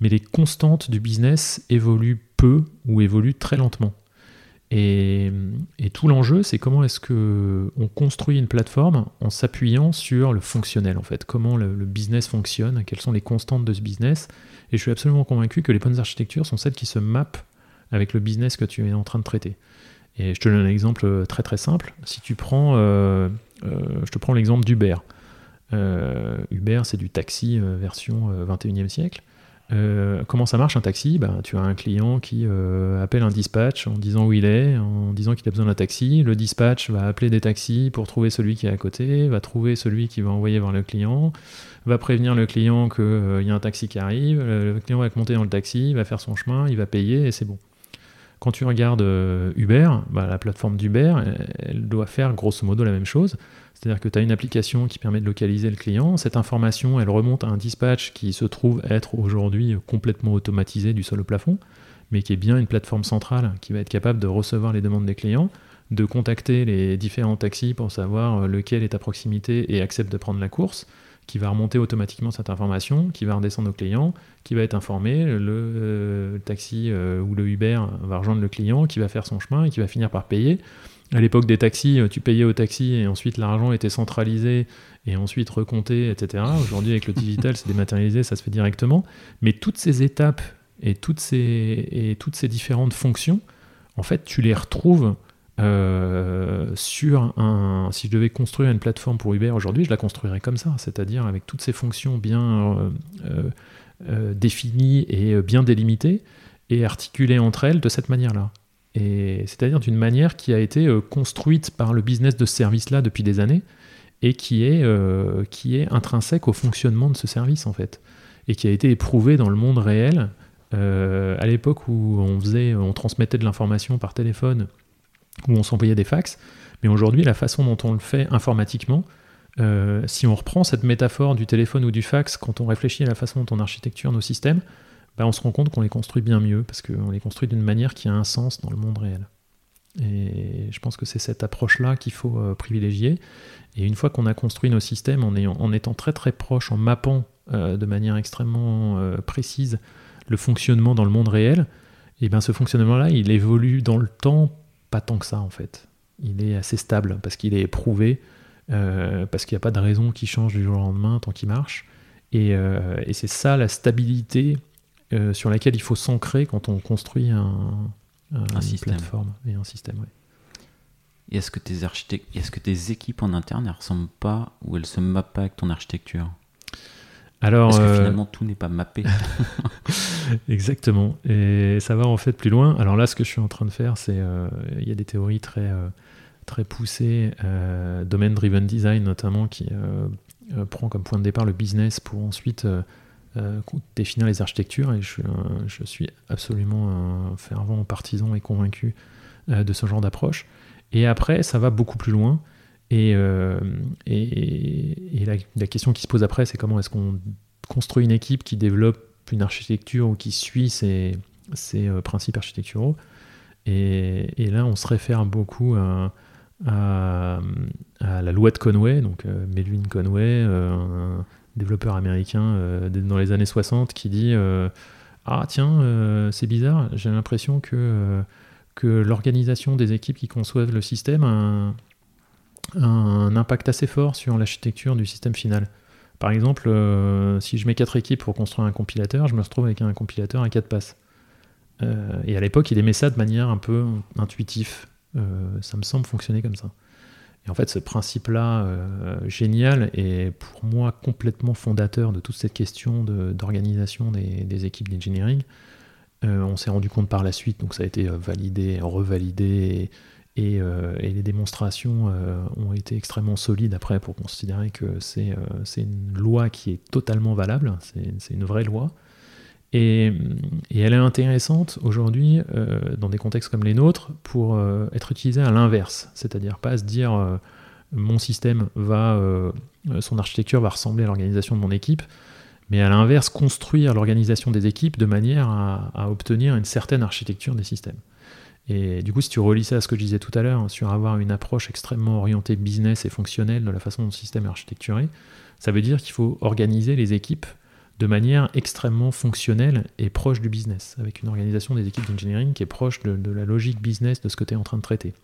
mais les constantes du business évoluent peu ou évoluent très lentement. Et, tout l'enjeu, c'est comment est-ce que on construit une plateforme en s'appuyant sur le fonctionnel, en fait, comment le, business fonctionne, quelles sont les constantes de ce business. Et je suis absolument convaincu que les bonnes architectures sont celles qui se mappent avec le business que tu es en train de traiter. Et je te donne un exemple très très simple. Si tu prends, euh, euh, je te prends l'exemple d'Uber. Euh, Uber, c'est du taxi euh, version 21e euh, comment ça marche un taxi? Ben, Tu as un client qui appelle un dispatch en disant où il est, en disant qu'il a besoin d'un taxi. Le dispatch va appeler des taxis pour trouver celui qui est à côté, va trouver celui qui va envoyer vers le client, va prévenir le client qu'il y a un taxi qui arrive. Le client va monter dans le taxi, va faire son chemin, il va payer et c'est bon. Quand tu regardes Uber, ben, la plateforme d'Uber, elle doit faire grosso modo la même chose. C'est-à-dire que tu as une application qui permet de localiser le client. Cette information, elle remonte à un dispatch qui se trouve être aujourd'hui complètement automatisé du sol au plafond, mais qui est bien une plateforme centrale qui va être capable de recevoir les demandes des clients, de contacter les différents taxis pour savoir lequel est à proximité et accepte de prendre la course, qui va remonter automatiquement cette information, qui va redescendre au client, qui va être informé, le, euh, taxi euh, ou le Uber va rejoindre le client, qui va faire son chemin et qui va finir par payer. À l'époque des taxis, tu payais au taxi et ensuite l'argent était centralisé et ensuite recompté, etc. Aujourd'hui, avec le digital, c'est dématérialisé, ça se fait directement. Mais toutes ces étapes et toutes ces, et toutes ces différentes fonctions, en fait, tu les retrouves euh, sur un. Si je devais construire une plateforme pour Uber aujourd'hui, je la construirais comme ça, c'est-à-dire avec toutes ces fonctions bien euh, euh, définies et bien délimitées et articulées entre elles de cette manière-là. C'est-à-dire d'une manière qui a été construite par le business de ce service-là depuis des années et qui est, intrinsèque au fonctionnement de ce service en fait et qui a été éprouvée dans le monde réel. à l'époque où on transmettait de l'information par téléphone où on s'envoyait des fax. Mais aujourd'hui, la façon dont on le fait informatiquement, euh, si on reprend cette métaphore du téléphone ou du fax, quand on réfléchit à la façon dont on architecture nos systèmes, bah, on se rend compte qu'on les construit bien mieux, parce qu'on les construit d'une manière qui a un sens dans le monde réel. Et je pense que c'est cette approche-là qu'il faut euh, privilégier. Et une fois qu'on a construit nos systèmes, en, en, étant très très proche, en mappant euh, de manière extrêmement précise le fonctionnement dans le monde réel, et bien ce fonctionnement-là, il évolue dans le temps pas tant que ça en fait. Il est assez stable parce qu'il est éprouvé, euh, parce qu'il n'y a pas de raison qu'il change du jour au lendemain tant qu'il marche. Et, euh, c'est ça la stabilité euh, sur laquelle il faut s'ancrer quand on construit un, un, système. plateforme et un système. est-ce que tes architectes, est-ce que tes équipes en interne, elles ressemblent pas ou elles se mappent pas avec ton architecture? Alors, Parce que finalement, tout n'est pas mappé. Exactement. Et ça va en fait plus loin. Alors là, ce que je suis en train de faire, c'est. Euh, il y a des théories très, euh, très poussées, euh, domain-driven design notamment, qui prend comme point de départ le business pour ensuite définir les architectures. Et je, je suis absolument un fervent partisan et convaincu de ce genre d'approche. Et après, ça va beaucoup plus loin. Et, et, la, question qui se pose après, c'est comment est-ce qu'on construit une équipe qui développe une architecture ou qui suit ses, euh, principes architecturaux. Et, là, on se réfère beaucoup à, la loi de Conway, donc euh, Melvin Conway, euh, un développeur américain dans les années 60, qui dit Ah, tiens, c'est bizarre, j'ai l'impression que, que l'organisation des équipes qui conçoivent le système impact assez fort sur l'architecture du système final. Par exemple, euh, si je mets quatre équipes pour construire un compilateur, je me retrouve avec un compilateur à quatre passes. Euh, et à l'époque, il aimait ça de manière un peu intuitive. Euh, ça me semble fonctionner comme ça. Et en fait, ce principe-là, génial, est pour moi complètement fondateur de toute cette question d'organisation des, des, équipes d'engineering. on s'est rendu compte par la suite, donc ça a été validé, revalidé, euh, et, les démonstrations euh, ont été extrêmement solides après pour considérer que c'est euh, une loi qui est totalement valable, c'est une vraie loi. Et, elle est intéressante aujourd'hui dans des contextes comme les nôtres pour être utilisée à l'inverse, c'est-à-dire pas se dire mon système va, son architecture va ressembler à l'organisation de mon équipe, mais à l'inverse construire l'organisation des équipes de manière à obtenir une certaine architecture des systèmes. Et du coup, si tu relis ça à ce que je disais tout à l'heure, hein, sur avoir une approche extrêmement orientée business et fonctionnelle de la façon dont le système est architecturé, ça veut dire qu'il faut organiser les équipes de manière extrêmement fonctionnelle et proche du business, avec une organisation des équipes d'engineering qui est proche de, la logique business de ce que tu es en train de traiter.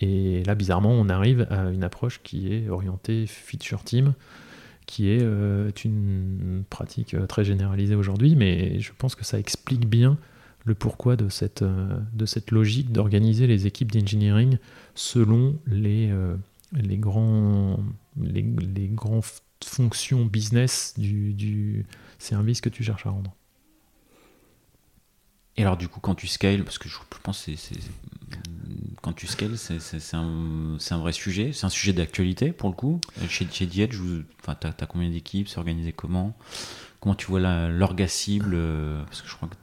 Et là, bizarrement, on arrive à une approche qui est orientée feature team, qui est euh, une pratique euh, très généralisée aujourd'hui, mais je pense que ça explique bien le pourquoi de cette, euh, de cette logique d'organiser les équipes d'engineering selon les, euh, les, grands, les, les grands fonctions business du, du, service que tu cherches à rendre. Et alors du coup, quand tu scales, parce que je pense que c'est, quand tu scales, c'est, un, un, vrai sujet, c'est un sujet d'actualité pour le coup. Chez, chez Diet, tu as, combien d'équipes, c'est organisé comment? Comment tu vois l'orga cible euh, Parce que je crois que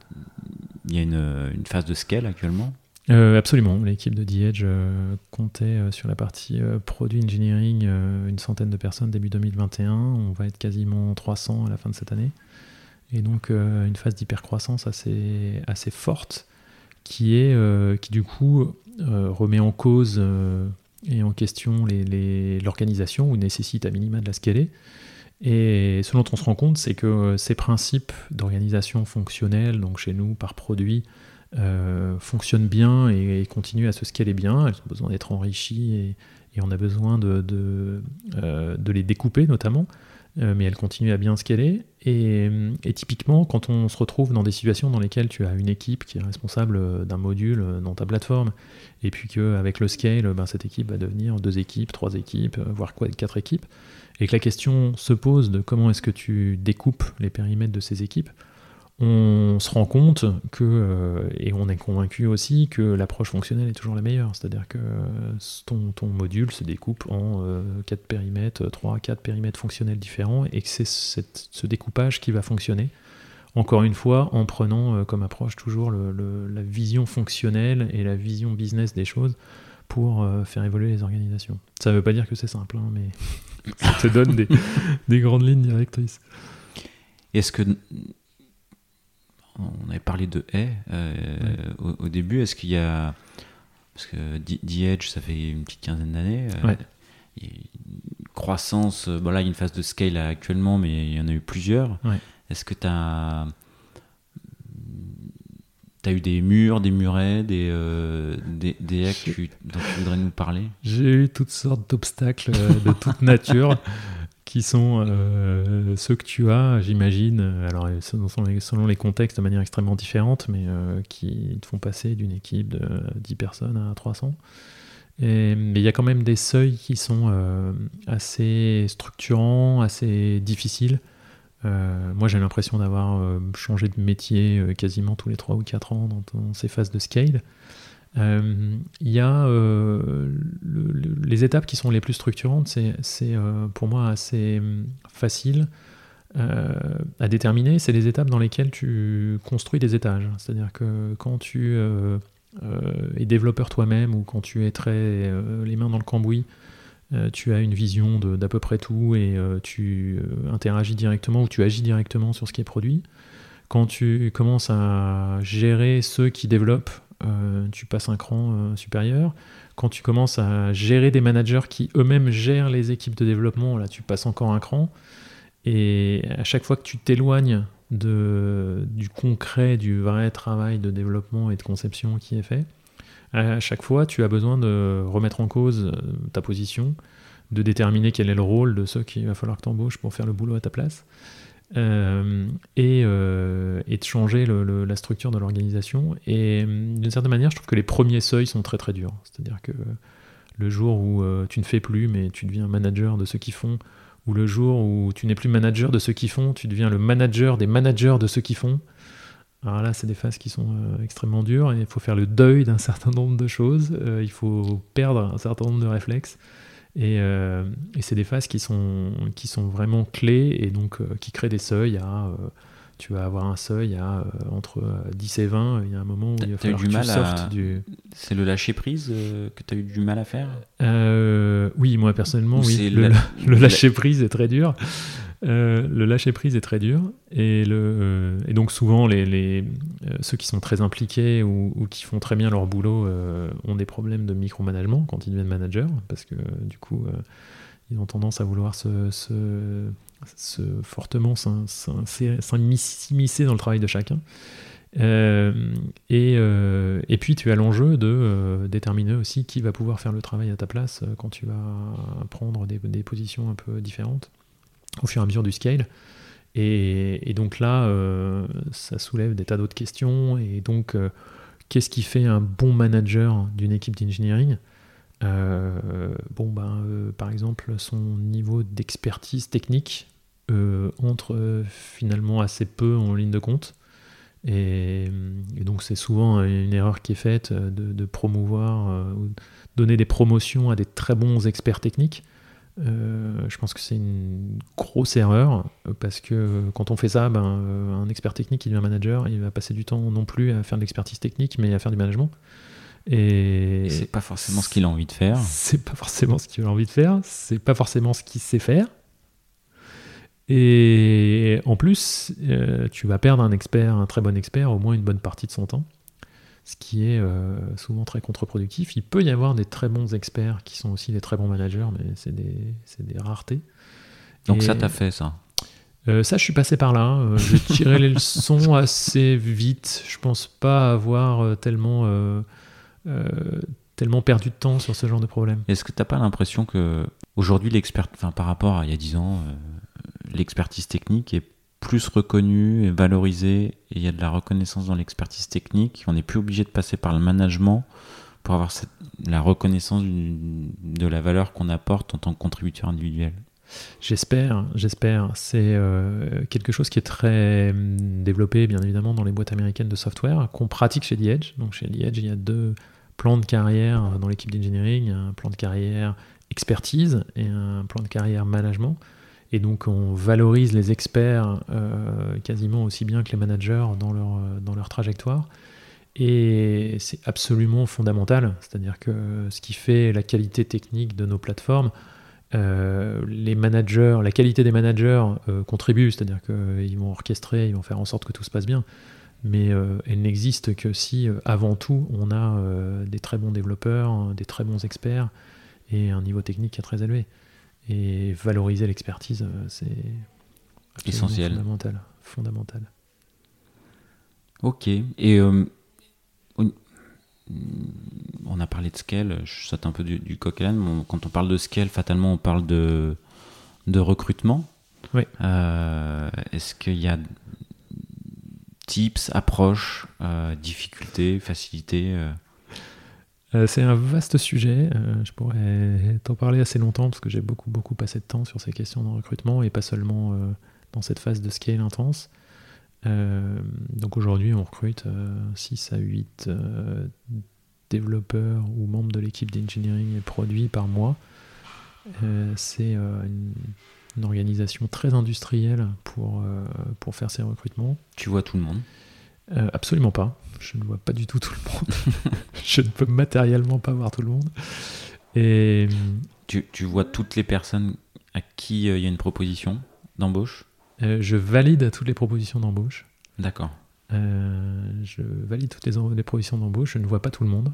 il y a une, phase de scale actuellement euh, absolument. L'équipe de The euh, comptait euh, sur la partie produit engineering une centaine de personnes début 2021. On va être quasiment 300 à la fin de cette année. Et donc une phase d'hypercroissance assez, assez forte qui, est, qui du coup remet en cause et en question l'organisation ou nécessite à minima de la scaler. Et ce dont on se rend compte, c'est que ces principes d'organisation fonctionnelle, donc chez nous par produit, euh, fonctionnent bien et, continuent à se scaler bien. Elles ont besoin d'être enrichies et, on a besoin de, euh, les découper notamment. Euh, mais elles continuent à bien scaler. Et, et, typiquement, quand on se retrouve dans des situations dans lesquelles tu as une équipe qui est responsable d'un module dans ta plateforme, et puis qu'avec le scale, ben, cette équipe va devenir deux équipes, trois équipes, voire quoi, quatre équipes, et que la question se pose de comment est-ce que tu découpes les périmètres de ces équipes, on se rend compte que, euh, et on est convaincu aussi, que l'approche fonctionnelle est toujours la meilleure. C'est-à-dire que ton, ton, module se découpe en euh, quatre périmètres, trois, quatre périmètres fonctionnels différents, et que c'est ce découpage qui va fonctionner. Encore une fois, en prenant euh, comme approche toujours la vision fonctionnelle et la vision business des choses pour faire évoluer les organisations. Ça ne veut pas dire que c'est simple, hein, mais ça te donne des, grandes lignes directrices. Est-ce que on avait parlé de haies euh, au, début. Est-ce qu'il y a parce que The Edge, ça fait une petite quinzaine d'années. Euh, une croissance, euh, bon là il y a une phase de scale actuellement, mais il y en a eu plusieurs. Est-ce que tu as T'as eu des murs, des murets, des, des, des haies dont tu voudrais nous parler J'ai eu toutes sortes d'obstacles de toute nature qui sont euh, ceux que tu as, j'imagine, alors selon les contextes de manière extrêmement différente, mais euh, qui te font passer d'une équipe de 10 personnes à 300. Et, mais il y a quand même des seuils qui sont euh, assez structurants, assez difficiles. Moi, j'ai l'impression d'avoir changé de métier quasiment tous les 3 ou 4 ans dans ces phases de scale. Euh, il y a euh, les étapes qui sont les plus structurantes, c'est euh, pour moi assez facile à déterminer. C'est les étapes dans lesquelles tu construis des étages. C'est-à-dire que quand tu es développeur toi-même ou quand tu es très les mains dans le cambouis, tu as une vision d'à peu près tout et tu interagis directement ou tu agis directement sur ce qui est produit. Quand tu commences à gérer ceux qui développent euh, tu passes un cran euh, supérieur. Quand tu commences à gérer des managers qui eux-mêmes gèrent les équipes de développement, là tu passes encore un cran. Et à chaque fois que tu t'éloignes du concret, du vrai travail de développement et de conception qui est fait, à chaque fois tu as besoin de remettre en cause euh, ta position, de déterminer quel est le rôle de ceux qu'il va falloir que tu embauches pour faire le boulot à ta place. Euh, et, euh, de changer la structure de l'organisation. Et euh, d'une certaine manière, je trouve que les premiers seuils sont très très durs. C'est-à-dire que le jour où tu ne fais plus, mais tu deviens manager de ceux qui font, ou le jour où tu n'es plus manager de ceux qui font, tu deviens le manager des managers de ceux qui font. Alors là, c'est des phases qui sont extrêmement dures et il faut faire le deuil d'un certain nombre de choses. il faut perdre un certain nombre de réflexes. Euh, et, c'est des phases qui sont, qui sont vraiment clés et donc euh, qui créent des seuils à. Euh, tu vas avoir un seuil à entre 10 et 20. Il y a un moment où il va falloir que tu sortes du. C'est le lâcher prise que tu as eu du mal à faire? Oui, moi personnellement, oui. Le, le lâcher prise est très dur. Euh, le lâcher prise est très dur et, euh, donc souvent euh, ceux qui sont très impliqués ou, qui font très bien leur boulot ont des problèmes de micromanagement quand ils deviennent managers parce que du coup ils ont tendance à vouloir se, fortement s'immiscer dans le travail de chacun. et, puis tu as l'enjeu de déterminer aussi qui va pouvoir faire le travail à ta place quand tu vas prendre des positions un peu différentes au fur et à mesure du scale. Et, donc là, euh, ça soulève des tas d'autres questions. Et donc, euh, qu'est-ce qui fait un bon manager d'une équipe d'engineering? Euh, Bon, ben, par exemple, son niveau d'expertise technique entre finalement assez peu en ligne de compte. Et, donc, c'est souvent une erreur qui est faite de, de promouvoir, donner des promotions à des très bons experts techniques euh, je pense que c'est une grosse erreur parce que quand on fait ça, ben, euh, un expert technique qui devient manager, il va passer du temps non plus à faire de l'expertise technique, mais à faire du management. Et c'est pas forcément ce qu'il a envie de faire. C'est pas forcément ce qu'il a envie de faire. C'est pas forcément ce qu'il sait faire. Et en plus, euh, tu vas perdre un expert, un très bon expert, au moins une bonne partie de son temps ce qui est euh, souvent très contre-productif. Il peut y avoir des très bons experts qui sont aussi des très bons managers, mais c'est des, des, raretés. Donc Et- ça, t'as fait ça. Euh, ça, je suis passé par là. Euh, J'ai tiré les leçons assez vite. Je pense pas avoir tellement, euh, tellement perdu de temps sur ce genre de problème. Est-ce que t'as pas l'impression que aujourd'hui l'expert, enfin par rapport à il y a 10 ans, l'expertise technique est plus reconnue et valorisée et il y a de la reconnaissance dans l'expertise technique. On n'est plus obligé de passer par le management pour avoir la reconnaissance de la valeur qu'on apporte en tant que contributeur individuel. J'espère, j'espère. C'est euh, quelque chose qui est très hum, développé, bien évidemment, dans les boîtes américaines de software, qu'on pratique chez The Edge. Donc chez The Edge, il y a deux plans de carrière dans l'équipe d'engineering. Un plan de carrière expertise et un plan de carrière management. Et donc on valorise les experts euh, quasiment aussi bien que les managers dans leur, euh, dans leur trajectoire. Et c'est absolument fondamental. C'est-à-dire que ce qui fait la qualité technique de nos plateformes, euh, les managers, la qualité des managers contribue, c'est-à-dire qu'ils vont orchestrer, ils vont faire en sorte que tout se passe bien, mais elle n'existe que si, avant tout, on a des très bons développeurs, des très bons experts et un niveau technique qui est très élevé. Et valoriser l'expertise, euh, c'est Essentiel. fondamental. fondamental. Ok. Et euh, on, a parlé de scale, je saute un peu du, du coq à l'âne, mais on- quand on parle de scale, fatalement on parle de, de recrutement. Oui. Euh, Est-ce qu'il y a tips, approches, euh, difficultés, facilités euh, c'est un vaste sujet. euh, je pourrais t'en parler assez longtemps parce que j'ai beaucoup, beaucoup passé de temps sur ces questions de recrutement et pas seulement euh, dans cette phase de scale intense. Donc aujourd'hui, on recrute 6 à 8 euh, développeurs ou membres de l'équipe d'engineering et produits par mois. C'est une, une organisation très industrielle pour, pour faire ces recrutements. Tu vois tout le monde? Euh, absolument pas. Je ne vois pas du tout tout le monde. je ne peux matériellement pas voir tout le monde. Et Tu, tu vois toutes les personnes à qui euh, il y a une proposition d'embauche? euh, je valide toutes les propositions d'embauche. D'accord. Je valide toutes les, les propositions d'embauche. Je ne vois pas tout le monde.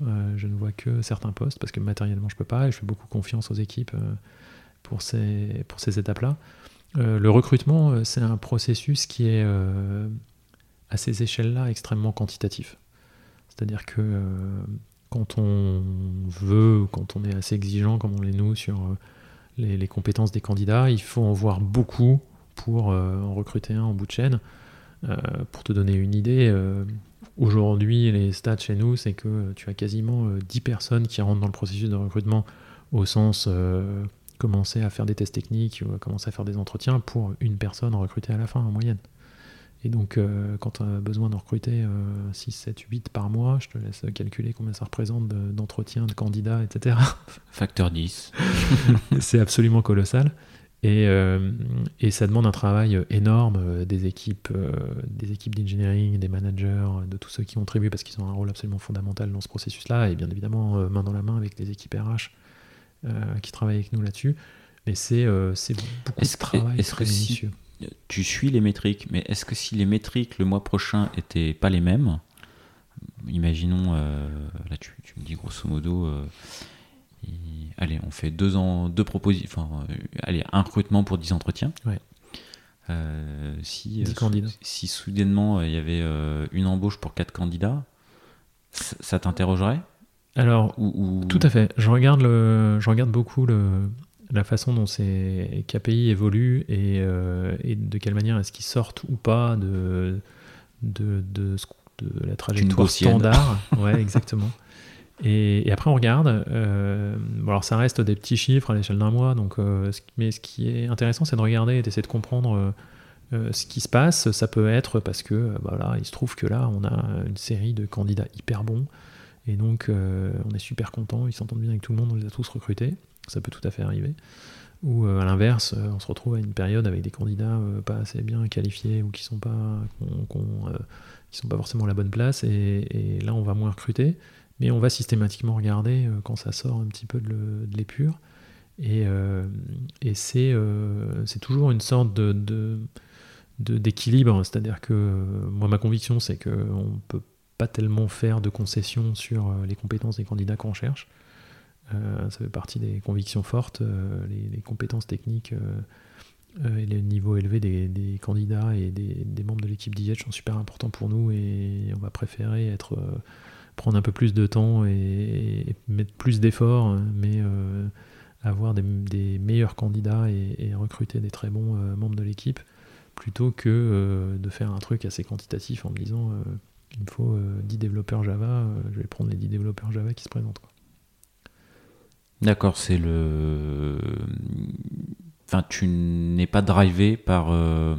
Je ne vois que certains postes parce que matériellement je peux pas et je fais beaucoup confiance aux équipes pour ces, pour ces étapes-là. Le recrutement, c'est un processus qui est à ces échelles-là extrêmement quantitatif. C'est-à-dire que euh, quand on veut, quand on est assez exigeant comme on l'est nous sur euh, les, compétences des candidats, il faut en voir beaucoup pour euh, en recruter un en bout de chaîne. Pour te donner une idée, aujourd'hui, les stats chez nous, c'est que tu as quasiment euh, 10 personnes qui rentrent dans le processus de recrutement au sens commencer à faire des tests techniques ou à commencer à faire des entretiens pour une personne recrutée à la fin en moyenne. Et donc, euh, quand tu as besoin de recruter euh, 6, 7, 8 par mois, je te laisse calculer combien ça représente de- d'entretiens, de candidats, etc. Facteur 10. c'est absolument colossal. Et, euh, et ça demande un travail énorme euh, des équipes, des équipes d'engineering, des managers, de tous ceux qui contribuent parce qu'ils ont un rôle absolument fondamental dans ce processus-là, et bien évidemment main dans la main avec les équipes RH qui travaillent avec nous là-dessus. Mais c'est beaucoup de travail très si-. Tu suis les métriques, mais est-ce que si les métriques le mois prochain étaient pas les mêmes, imaginons, euh, là tu, tu me dis grosso modo, euh, allez, on fait deux ans, deux propositions, enfin, euh, allez, un recrutement pour 10 entretiens. Ouais. Si, 10 candidats. si soudainement il y avait une embauche pour quatre candidats, ça, ça t'interrogerait? Alors, ou, ou- Tout à fait. Je regarde, le, je regarde beaucoup le, la façon dont ces KPI évoluent et, euh, et de quelle manière est-ce qu'ils sortent ou pas de, de, de, ce- de la trajectoire standard. ouais, exactement. Et, et après, on regarde. euh, bon, alors, ça reste des petits chiffres à l'échelle d'un mois. Donc, euh, mais ce qui est intéressant, c'est de regarder et d'essayer de comprendre euh, ce qui se passe. Ça peut être parce que, euh, bah, voilà, il se trouve que là, on a une série de candidats hyper bons. Et donc, euh, on est super content, ils s'entendent bien avec tout le monde, on les a tous recrutés. Ça peut tout à fait arriver. Ou euh, à l'inverse, euh, on se retrouve à une période avec des candidats euh, pas assez bien qualifiés ou qui sont pas, qui sont pas forcément à la bonne place. Et, là, on va moins recruter. Mais on va systématiquement regarder quand ça sort un petit peu de l'épure. Et, euh, c'est toujours une sorte de, de- de- d'équilibre. C'est-à-dire que moi, ma conviction, c'est qu'on ne peut pas tellement faire de concessions sur les compétences des candidats qu'on cherche. Ça fait partie des convictions fortes. Les, compétences techniques et les niveaux élevés des, candidats et des, membres de l'équipe d'IEDGE sont super importants pour nous et on va préférer prendre un peu plus de temps et, mettre plus d'efforts, mais avoir des, meilleurs candidats et, recruter des très bons membres de l'équipe plutôt que de faire un truc assez quantitatif en me disant il me faut 10 développeurs Java, je vais prendre les 10 développeurs Java qui se présentent. D'accord, c'est le. Enfin, tu n'es pas drivé par, euh,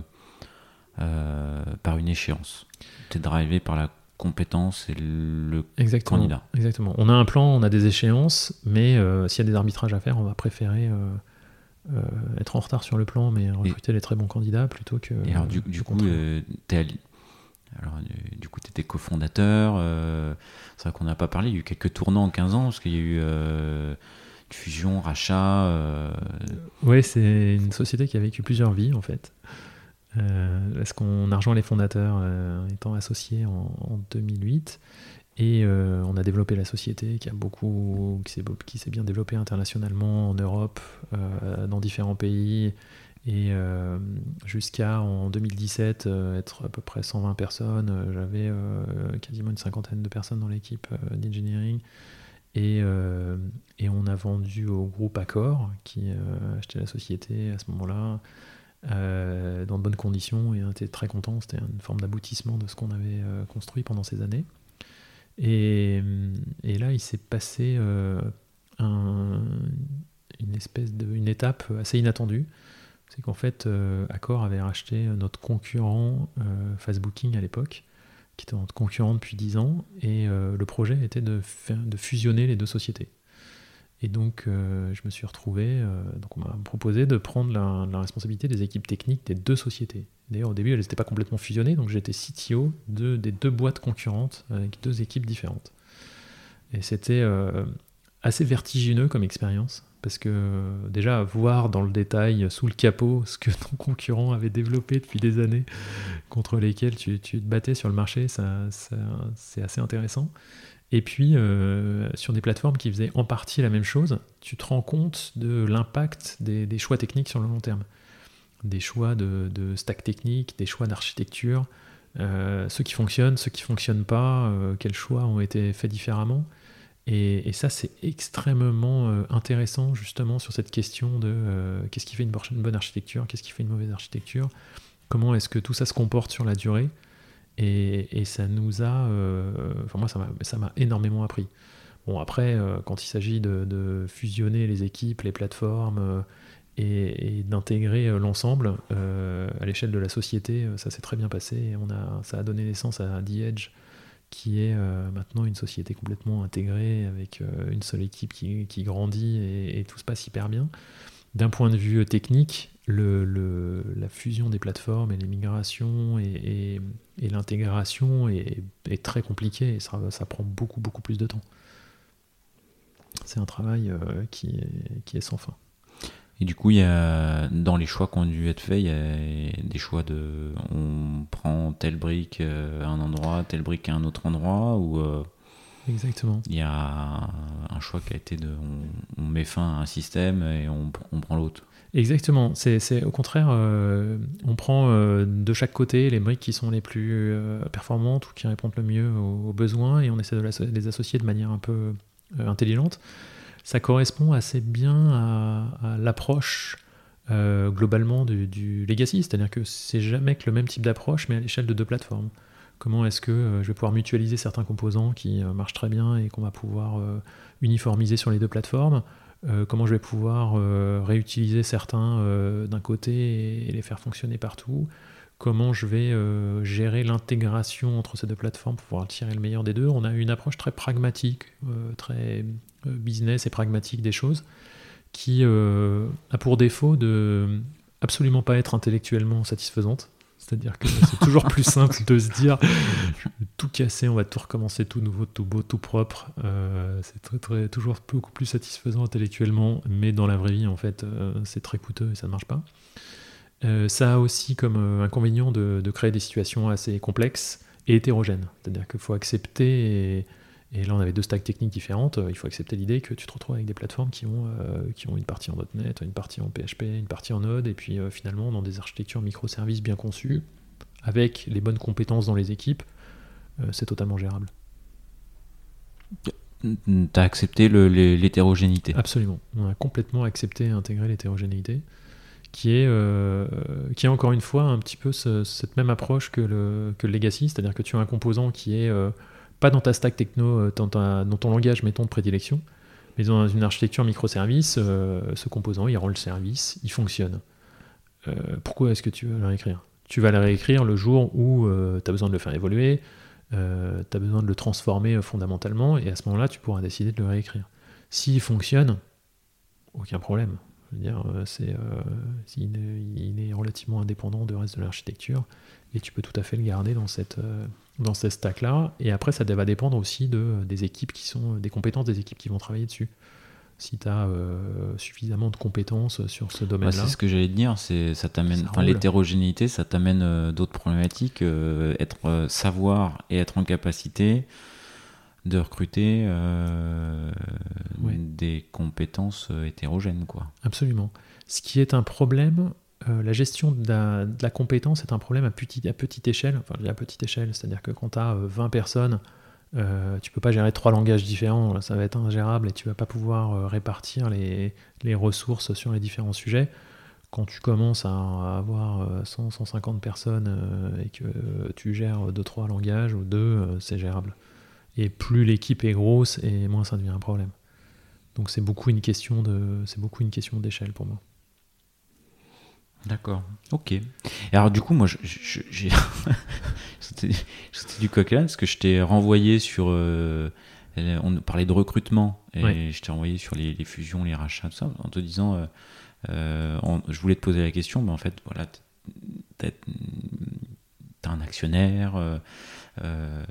euh, par une échéance. Tu es drivé par la compétence et le candidat. Exactement. On a un plan, on a des échéances, mais euh, s'il y a des arbitrages à faire, on va préférer être en retard sur le plan, mais recruter les très bons candidats plutôt que. Et alors, du, du coup, tu es alors, du coup, tu étais cofondateur. c'est vrai qu'on n'a pas parlé. Il y a eu quelques tournants en 15 ans, parce qu'il y a eu fusion, rachat euh, Oui, c'est une société qui a vécu plusieurs vies en fait. Euh, parce qu'on a rejoint les fondateurs euh, étant associés en, 2008 et on a développé la société qui a beaucoup qui s'est bien développée internationalement en Europe, dans différents pays et jusqu'à en 2017 être à peu près 120 personnes. J'avais quasiment une cinquantaine de personnes dans l'équipe d'engineering. Et, et, on a vendu au groupe Accor, qui euh, achetait la société à ce moment-là, euh, dans de bonnes conditions, et on était très content. C'était une forme d'aboutissement de ce qu'on avait construit pendant ces années. Et, là, il s'est passé un, une espèce de, étape assez inattendue. C'est qu'en fait, Accor avait racheté notre concurrent Fastbooking à l'époque qui était notre concurrent depuis 10 ans, et euh, le projet était de fusionner les deux sociétés. Et donc, euh, je me suis retrouvé, euh, donc on m'a proposé de prendre la, responsabilité des équipes techniques des deux sociétés. D'ailleurs, au début, elles n'étaient pas complètement fusionnées, donc j'étais CTO de, des deux boîtes concurrentes avec deux équipes différentes. Et c'était assez vertigineux comme expérience, parce que déjà, voir dans le détail, sous le capot, ce que ton concurrent avait développé depuis des années, contre lesquels tu, te battais sur le marché, c'est assez intéressant. Et puis, euh, sur des plateformes qui faisaient en partie la même chose, tu te rends compte de l'impact des, choix techniques sur le long terme. Des choix de, stack technique, des choix d'architecture, euh, ceux qui fonctionnent, ceux qui ne fonctionnent pas, euh, quels choix ont été faits différemment. Et, ça, c'est extrêmement intéressant justement sur cette question de qu'est-ce qui fait une bonne architecture, qu'est-ce qui fait une mauvaise architecture, comment est-ce que tout ça se comporte sur la durée. Et, ça nous a... Euh, enfin moi, ça m'a énormément appris. Bon, après, quand il s'agit de, fusionner les équipes, les plateformes et, d'intégrer l'ensemble à l'échelle de la société, ça s'est très bien passé. On a, ça a donné naissance à The Edge qui est euh, maintenant une société complètement intégrée avec euh, une seule équipe qui, grandit et, tout se passe hyper bien. D'un point de vue technique, le, la fusion des plateformes et les migrations et, l'intégration est, très compliquée et ça, ça, prend beaucoup beaucoup plus de temps. C'est un travail euh, qui, qui est sans fin. Et du coup, il y a, dans les choix qui ont dû être faits, il y a des choix de on prend telle brique à un endroit, telle brique à un autre endroit, ou euh, Exactement. il y a un choix qui a été de on, met fin à un système et on, on prend l'autre. Exactement. C'est au contraire, euh, on prend euh, de chaque côté les briques qui sont les plus performantes ou qui répondent le mieux aux, besoins et on essaie de les associer de manière un peu intelligente ça correspond assez bien à, l'approche euh, globalement du, legacy, c'est-à-dire que c'est jamais que le même type d'approche, mais à l'échelle de deux plateformes. Comment est-ce que euh, je vais pouvoir mutualiser certains composants qui euh, marchent très bien et qu'on va pouvoir uniformiser sur les deux plateformes Comment je vais pouvoir réutiliser certains d'un côté et, les faire fonctionner partout Comment je vais gérer l'intégration entre ces deux plateformes pour pouvoir tirer le meilleur des deux On a une approche très pragmatique, très euh, business et pragmatique des choses, qui euh, a pour défaut de absolument pas être intellectuellement satisfaisante. C'est-à-dire que c'est toujours plus simple de se dire tout casser, on va tout recommencer tout nouveau, tout beau, tout propre. Euh, c'est très, très, toujours beaucoup plus satisfaisant intellectuellement, mais dans la vraie vie, en fait, c'est très coûteux et ça ne marche pas. ça a aussi comme inconvénient de, créer des situations assez complexes et hétérogènes. C'est-à-dire qu'il faut accepter Et là, on avait deux stacks techniques différentes. Il faut accepter l'idée que tu te retrouves avec des plateformes qui ont, qui ont une partie en .NET, une partie en PHP, une partie en Node, et puis finalement, dans des architectures microservices bien conçues, avec les bonnes compétences dans les équipes, c'est totalement gérable. Tu as accepté l'hétérogénéité Absolument. On a complètement accepté et intégré l'hétérogénéité, qui est, euh, qui est encore une fois un petit peu cette même approche que le, que le legacy, c'est-à-dire que tu as un composant qui est euh, pas dans ta stack techno, euh, dans, ton langage, mettons, de prédilection, mais dans une architecture microservice, ce composant, il rend le service, il fonctionne. pourquoi est-ce que tu veux le réécrire? Tu vas le réécrire le jour où tu as besoin de le faire évoluer, euh, tu as besoin de le transformer euh, fondamentalement, et à ce moment-là, tu pourras décider de le réécrire. S'il fonctionne, aucun problème. Je veux dire, euh, c'est, il, est, relativement indépendant du reste de l'architecture, et tu peux tout à fait le garder dans cette, dans cette stack-là. Et après, ça va dépendre aussi de, des équipes qui sont, des compétences des équipes qui vont travailler dessus si tu as euh, suffisamment de compétences sur ce domaine-là. c'est ce que j'allais te dire, c'est ça t'amène, l'hétérogénéité, ça t'amène euh, d'autres problématiques, euh, être savoir et être en capacité de recruter des compétences hétérogènes, quoi. Absolument. Ce qui est un problème, la gestion de la, compétence est un problème à, petit, à petite échelle, enfin à petite échelle, c'est-à-dire que quand tu as 20 personnes euh, tu peux pas gérer trois langages différents, ça va être ingérable et tu vas pas pouvoir euh, répartir les, ressources sur les différents sujets. Quand tu commences à avoir 100, euh, 150 personnes euh, et que tu gères deux, trois langages ou deux, c'est gérable. Et plus l'équipe est grosse et moins ça devient un problème. Donc c'est beaucoup une question de, c'est beaucoup une question d'échelle pour moi. D'accord. Ok. alors du coup, moi, j'ai c'était du coq parce que je t'ai renvoyé sur. Euh, on parlait de recrutement et je t'ai renvoyé sur les, fusions, les rachats, tout ça, en te disant, euh, euh, je voulais te poser la question, mais en fait, voilà, t'as as un actionnaire.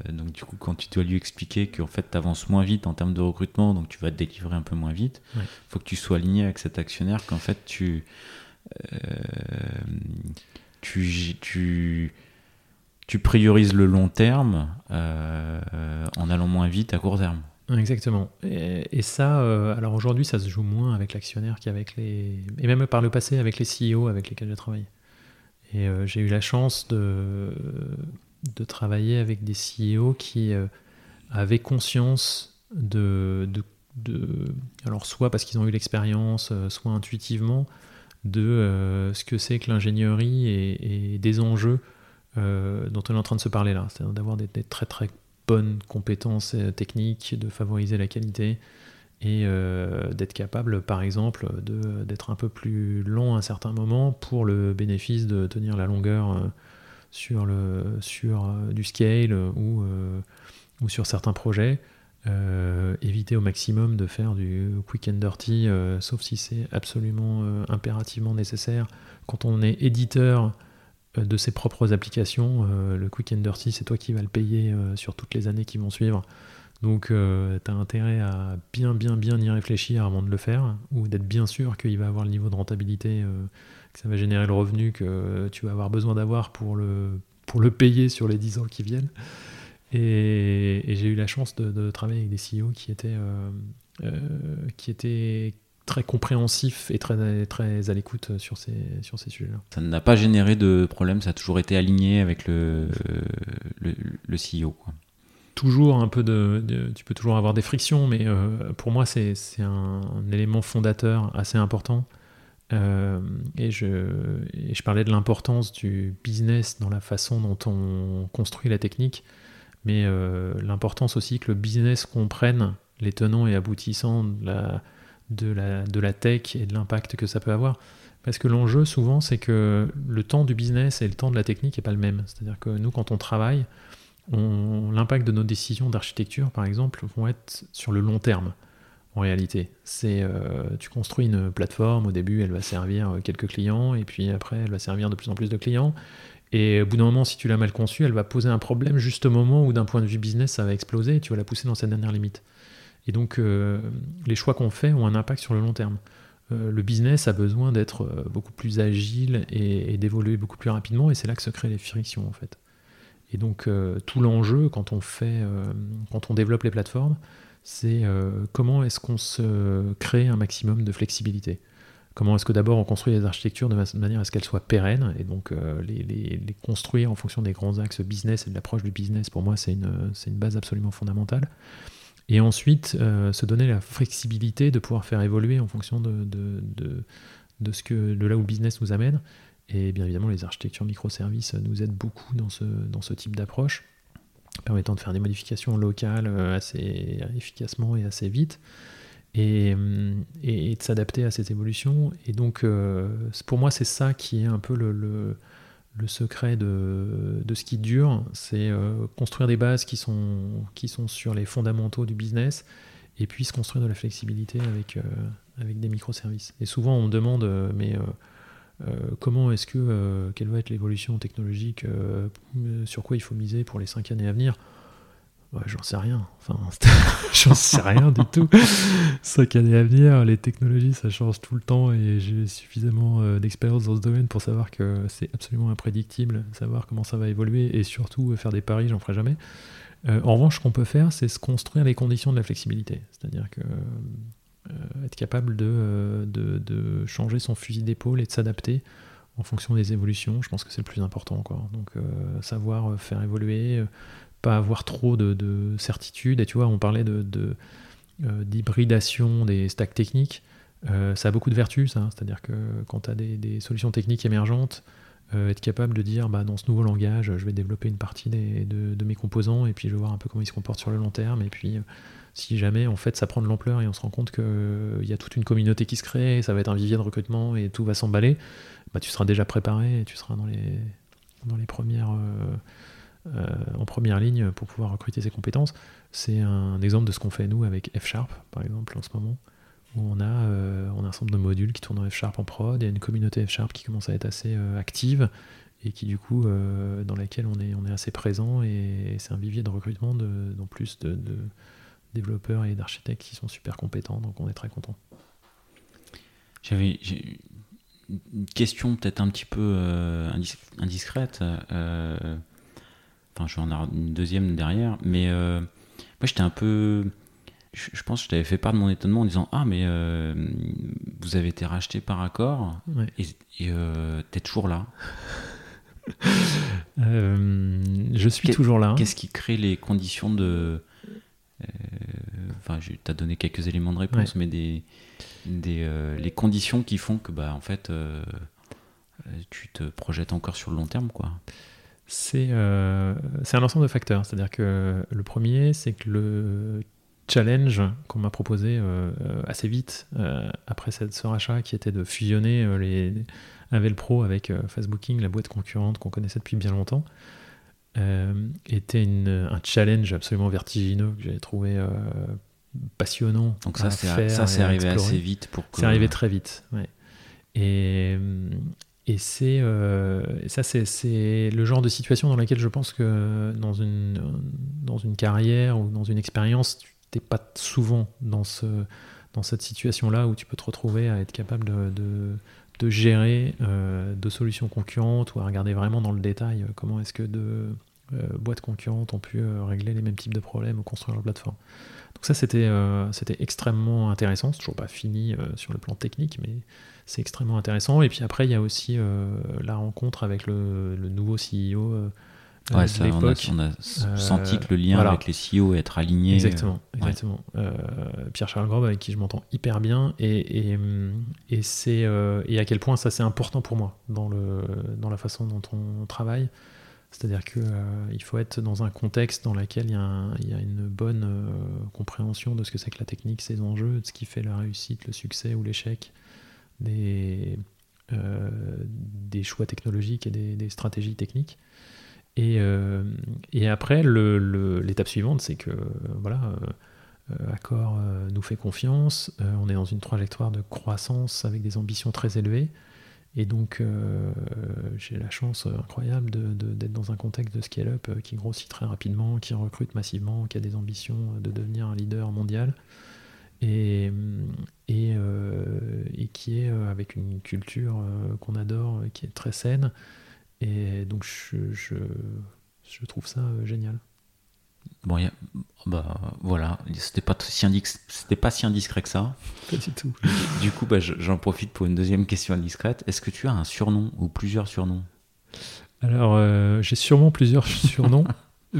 donc du coup, quand tu dois lui expliquer qu'en fait, tu avances moins vite en termes de recrutement, donc tu vas te délivrer un peu moins vite, il faut que tu sois aligné avec cet actionnaire, qu'en fait, tu euh, tu, tu, tu, priorises le long terme euh, en allant moins vite à court terme. Exactement. Et, ça, euh, alors aujourd'hui, ça se joue moins avec l'actionnaire qu'avec les. Et même par le passé, avec les CEO avec lesquels j'ai travaillé. Et j'ai eu la chance de, de travailler avec des CEO qui avaient conscience de, de, de, Alors, soit parce qu'ils ont eu l'expérience, soit intuitivement, de euh, ce que c'est que l'ingénierie et, des enjeux euh, dont on est en train de se parler là. C'est-à-dire d'avoir des, très très bonnes compétences euh, techniques, de favoriser la qualité et d'être capable, par exemple, d'être un peu plus long à un certain moment pour le bénéfice de tenir la longueur sur, le, sur du scale ou, ou sur certains projets. Euh, éviter au maximum de faire du quick and dirty, euh, sauf si c'est absolument euh, impérativement nécessaire. Quand on est éditeur de ses propres applications, le quick and dirty, c'est toi qui vas le payer sur toutes les années qui vont suivre. Donc tu as intérêt à bien bien bien y réfléchir avant de le faire, ou d'être bien sûr qu'il va avoir le niveau de rentabilité, que ça va générer le revenu que tu vas avoir besoin d'avoir pour le, pour le payer sur les 10 ans qui viennent. Et, j'ai eu la chance de, travailler avec des CEO qui étaient, euh, euh, qui étaient très compréhensifs et très, à l'écoute sur ces, sujets-là. Ça n'a pas généré de problème, ça a toujours été aligné avec le, le, le CEO. Toujours un peu de, Tu peux toujours avoir des frictions, mais euh, pour moi, c'est un, élément fondateur assez important. et, je, je, parlais de l'importance du business dans la façon dont on construit la technique mais euh, l'importance aussi que le business comprenne les tenants et aboutissants de la, de la, de la tech et de l'impact que ça peut avoir. Parce que l'enjeu souvent, c'est que le temps du business et le temps de la technique n'est pas le même. C'est-à-dire que nous, quand on travaille, l'impact de nos décisions d'architecture, par exemple, vont être sur le long terme. En réalité, euh, tu construis une plateforme. Au début, elle va servir euh, quelques clients, et puis après, elle va servir de plus en plus de clients. Et au bout d'un moment, si tu l'as mal conçue, elle va poser un problème juste au moment où, d'un point de vue business, ça va exploser et tu vas la pousser dans sa dernière limite. Et donc, euh, les choix qu'on fait ont un impact sur le long terme. Le business a besoin d'être beaucoup plus agile et, d'évoluer beaucoup plus rapidement, et c'est là que se créent les frictions, en fait. Et donc tout l'enjeu quand on fait, quand on développe les plateformes, c'est comment est-ce qu'on se crée un maximum de flexibilité? Comment est-ce que d'abord on construit les architectures de manière à ce qu'elles soient pérennes? Et donc les, construire en fonction des grands axes business et de l'approche du business, pour moi c'est une, une, base absolument fondamentale. Et ensuite, euh, se donner la flexibilité de pouvoir faire évoluer en fonction de, de, de, ce que, de là où le business nous amène. Et bien évidemment, les architectures microservices nous aident beaucoup dans ce, dans ce type d'approche, permettant de faire des modifications locales euh, assez efficacement et assez vite, et, et, de s'adapter à cette évolution. Et donc, euh, pour moi, c'est ça qui est un peu le le secret de, ce qui dure, c'est euh, construire des bases qui sont, qui sont sur les fondamentaux du business et puis se construire de la flexibilité avec, euh, avec des microservices. Et souvent, on me demande, euh, mais comment est-ce que, quelle va être l'évolution technologique, sur quoi il faut miser pour les cinq années à venir? J'en sais rien. Enfin, j'en sais rien du tout. Cinq années à venir, les technologies, ça change tout le temps et j'ai suffisamment euh, d'expérience dans ce domaine pour savoir que c'est absolument imprédictible, savoir comment ça va évoluer et surtout euh, faire des paris, j'en ferai jamais. Euh, en revanche, ce qu'on peut faire, c'est se construire les conditions de la flexibilité. C'est-à-dire que être capable de, de, de, changer son fusil d'épaule et de s'adapter en fonction des évolutions, je pense que c'est le plus important. Quoi. Donc, savoir faire évoluer pas avoir trop de, certitude. Et tu vois, on parlait de, euh, d'hybridation des stacks techniques. Euh, ça a beaucoup de vertus, ça. c'est-à-dire que quand tu as des, solutions techniques émergentes, euh, être capable de dire bah, dans ce nouveau langage, je vais développer une partie de, mes composants et puis je vais voir un peu comment ils se comportent sur le long terme. Et puis si jamais en fait ça prend de l'ampleur et on se rend compte qu'il y a toute une communauté qui se crée, ça va être un vivier de recrutement et tout va s'emballer, bah, tu seras déjà préparé et tu seras dans les, premières. Euh, en première ligne pour pouvoir recruter ses compétences. C'est un exemple de ce qu'on fait nous avec F Sharp, par exemple, en ce moment, où on a, euh, on a un ensemble de modules qui tournent en F Sharp en prod, il y a une communauté F Sharp qui commence à être assez euh, active et qui du coup dans laquelle on est, on est assez présent et, c'est un vivier de recrutement de, en plus de, développeurs et d'architectes qui sont super compétents, donc on est très content. J'avais une question peut-être un petit peu indiscrète. Enfin, je vais en avoir une deuxième derrière. Mais euh, moi, j'étais un peu. Je, pense que je t'avais fait part de mon étonnement en disant Ah, mais euh, vous avez été racheté par accord et euh, t'es toujours là. je suis toujours là. Qu'est-ce qui crée les conditions de. Enfin, tu as donné quelques éléments de réponse, mais des, des les conditions qui font que, bah, en fait, tu te projettes encore sur le long terme, quoi. Euh, c'est un ensemble de facteurs. C'est-à-dire que le premier, c'est que le challenge qu'on m'a proposé euh, assez vite euh, après cette, ce rachat, qui était de fusionner les, Avel Pro avec Fastbooking, la boîte concurrente qu'on connaissait depuis bien longtemps, était un challenge absolument vertigineux que j'avais trouvé passionnant. Donc ça, c'est arrivé assez vite pour C'est arrivé très vite, ouais. Et, et c'est euh, ça, c'est le genre de situation dans laquelle je pense que dans une, dans une carrière ou dans une expérience, tu n'es pas souvent dans, ce, dans cette situation-là où tu peux te retrouver à être capable de, de, gérer euh, deux solutions concurrentes ou à regarder vraiment dans le détail euh, comment est-ce que deux boîtes concurrentes ont pu régler les mêmes types de problèmes ou construire leur plateforme. Donc ça, c'était c'était extrêmement intéressant. C'est toujours pas fini sur le plan technique, mais c'est extrêmement intéressant. Et puis après, il y a aussi euh, la rencontre avec le, nouveau CEO. Euh, ouais, ça, on, a, on a senti que le lien avec les CEO être aligné. Exactement, exactement. Pierre-Charles Grob, avec qui je m'entends hyper bien, et, et, et c'est et à quel point ça c'est important pour moi dans, le, dans la façon dont on travaille. C'est-à-dire qu'il il faut être dans un contexte dans lequel il y a, il y a une bonne compréhension de ce que c'est que la technique, ses enjeux, de ce qui fait la réussite, le succès ou l'échec des, euh, des choix technologiques et des, stratégies techniques. Et, euh, et après, l'étape suivante, c'est que voilà, euh, Accor nous fait confiance, on est dans une trajectoire de croissance avec des ambitions très élevées. Et donc, j'ai la chance incroyable d'être dans un contexte de scale-up qui grossit très rapidement, qui recrute massivement, qui a des ambitions de devenir un leader mondial et, et, euh, qui est euh, avec une culture euh, qu'on adore, qui est très saine. Et donc je, je, je trouve ça génial. Bon, y a, bah voilà, c'était pas si c'était pas si indiscret que ça. Pas du tout. Du coup, bah, j'en profite pour une deuxième question indiscrète. Est-ce que tu as un surnom ou plusieurs surnoms? Alors, euh, j'ai sûrement plusieurs surnoms,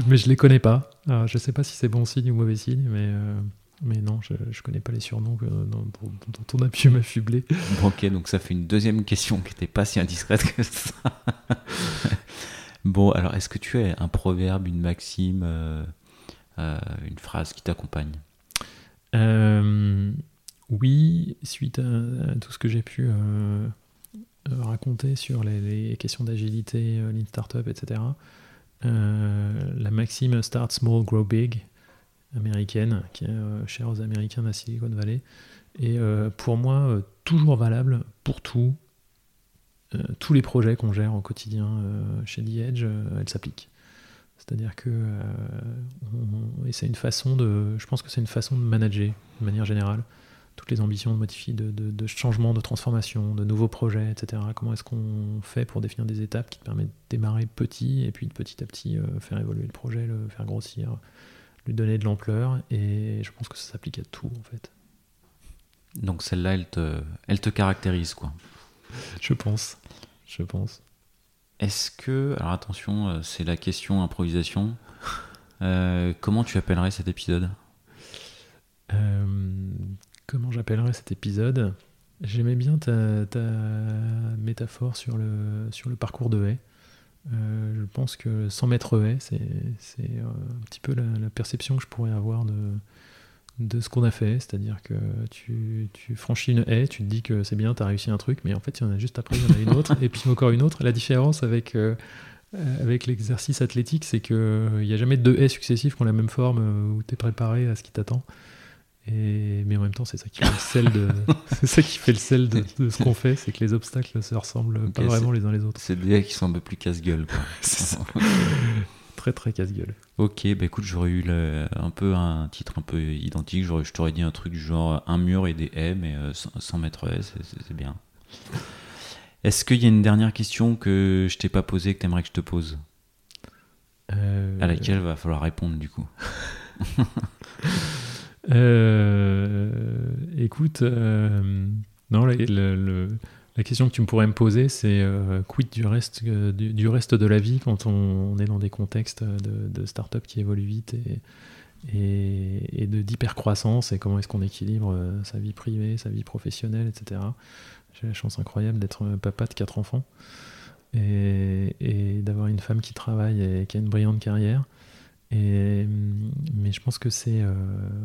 mais je les connais pas. Alors, je sais pas si c'est bon signe ou mauvais signe, mais euh, mais non, je, je connais pas les surnoms dont, dont, on a pu m'affubler. ok, donc ça fait une deuxième question qui n'était pas si indiscrète que ça. bon, alors est-ce que tu as un proverbe, une maxime euh, euh, une phrase qui t'accompagne? Euh, Oui, suite à, tout ce que j'ai pu euh, raconter sur les, questions d'agilité, Lean Startup, etc., la maxime Start Small, Grow Big américaine, qui est chère aux Américains de la Silicon Valley, et pour moi toujours valable pour tout, tous les projets qu'on gère au quotidien chez The Edge, elle s'applique. C'est-à-dire que euh, c'est une façon de, je pense que c'est une façon de manager de manière générale toutes les ambitions de modifier, de, de, changement, de transformation, de nouveaux projets, etc. Comment est-ce qu'on fait pour définir des étapes qui te permettent de démarrer petit et puis de petit à petit euh, faire évoluer le projet, le faire grossir, lui donner de l'ampleur. Et je pense que ça s'applique à tout en fait. Donc celle-là, elle te, elle te caractérise quoi. Je pense. Je pense. Est-ce que, alors attention, euh, c'est la question improvisation. Euh, comment tu appellerais cet épisode? Euh, Comment j'appellerais cet épisode? J'aimais bien ta, métaphore sur le, sur le parcours de haie. Je pense que sans mettre haie, c'est un petit peu la, perception que je pourrais avoir de, de ce qu'on a fait, c'est-à-dire que tu, franchis une haie, tu te dis que c'est bien, tu as réussi un truc, mais en fait il y en a juste après, il y en a une autre, et puis encore une autre. La différence avec, euh, avec l'exercice athlétique, c'est qu'il n'y a jamais deux haies successives qui ont la même forme, euh, où tu es préparé à ce qui t'attend. Et, mais en même temps, c'est ça qui fait le sel de, ça qui fait le sel de, ce qu'on fait, c'est que les obstacles se ressemblent pas vraiment les uns les autres. C'est des haies qui sont un peu plus casse-gueule. très très casse-gueule. Ok, bah écoute, j'aurais eu un peu un titre un peu identique. Je t'aurais dit un truc genre un mur et des haies, mais euh, sans, mettre haies, c'est bien. Est-ce qu'il y a une dernière question que je t'ai pas posée que tu aimerais que je te pose? Euh, À laquelle va falloir répondre du coup. Euh, écoute, non, le la question que tu me pourrais me poser, c'est euh, quid du reste, euh, du, reste de la vie quand on, est dans des contextes de, de start-up qui évoluent vite et, et, de d'hypercroissance et comment est-ce qu'on équilibre euh, sa vie privée, sa vie professionnelle, etc. J'ai la chance incroyable d'être papa de quatre enfants et, et d'avoir une femme qui travaille et qui a une brillante carrière. Et, mais je pense que c'est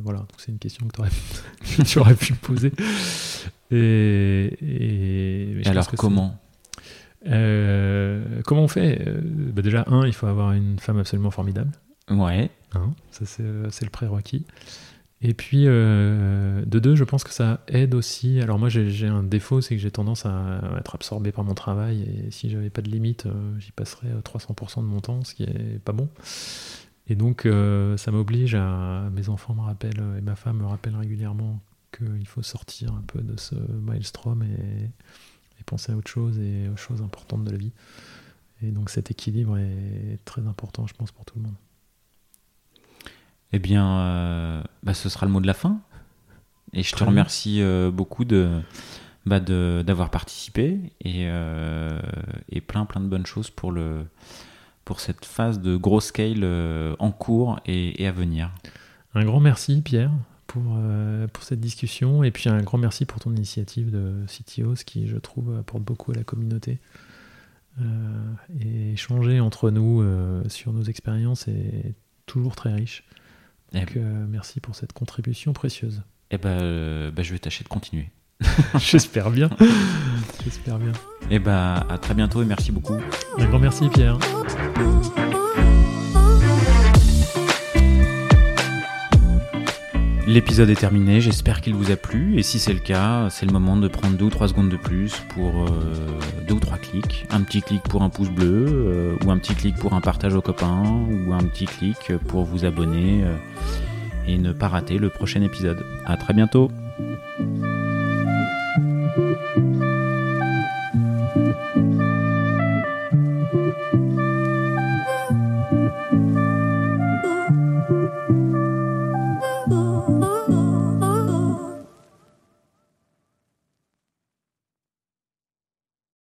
voilà, c'est une question que tu aurais pu me poser. Et, alors comment? Euh, Comment on fait? Euh, bah Déjà, un, il faut avoir une femme absolument formidable. Ouais. Hein, ça, euh, c'est le prérequis. Et puis, de deux, je pense que ça aide aussi. Alors, moi, j'ai un défaut, c'est que j'ai tendance à être absorbé par mon travail. Et si j'avais pas de limite, j'y passerais 300% de mon temps, ce qui est pas bon. Et donc, ça m'oblige à. Mes enfants me rappellent, et ma femme me rappelle régulièrement qu'il faut sortir un peu de ce maelstrom et, penser à autre chose et aux choses importantes de la vie. Et donc cet équilibre est très important, je pense, pour tout le monde. Eh bien, euh, bah, ce sera le mot de la fin. Et je te remercie euh, beaucoup bah, de, d'avoir participé et, euh, et, plein plein de bonnes choses pour, le, pour cette phase de gros scale en cours et, et à venir. Un grand merci Pierre pour, euh, pour cette discussion. Et puis un grand merci pour ton initiative de CTOs qui, je trouve, apporte beaucoup à la communauté. Euh, et échanger entre nous euh, sur nos expériences est toujours très riche. Eh Donc merci pour cette contribution précieuse. Eh ben, bah, je vais tâcher de continuer. J'espère bien. J'espère bien. Et eh bah, à très bientôt et merci beaucoup. Un grand merci Pierre. L'épisode est terminé, j'espère qu'il vous a plu et si c'est le cas, c'est le moment de prendre deux ou trois secondes de plus pour euh, deux ou trois clics. Un petit clic pour un pouce bleu euh, ou un petit clic pour un partage aux copains ou un petit clic pour vous abonner euh, et ne pas rater le prochain épisode. À très bientôt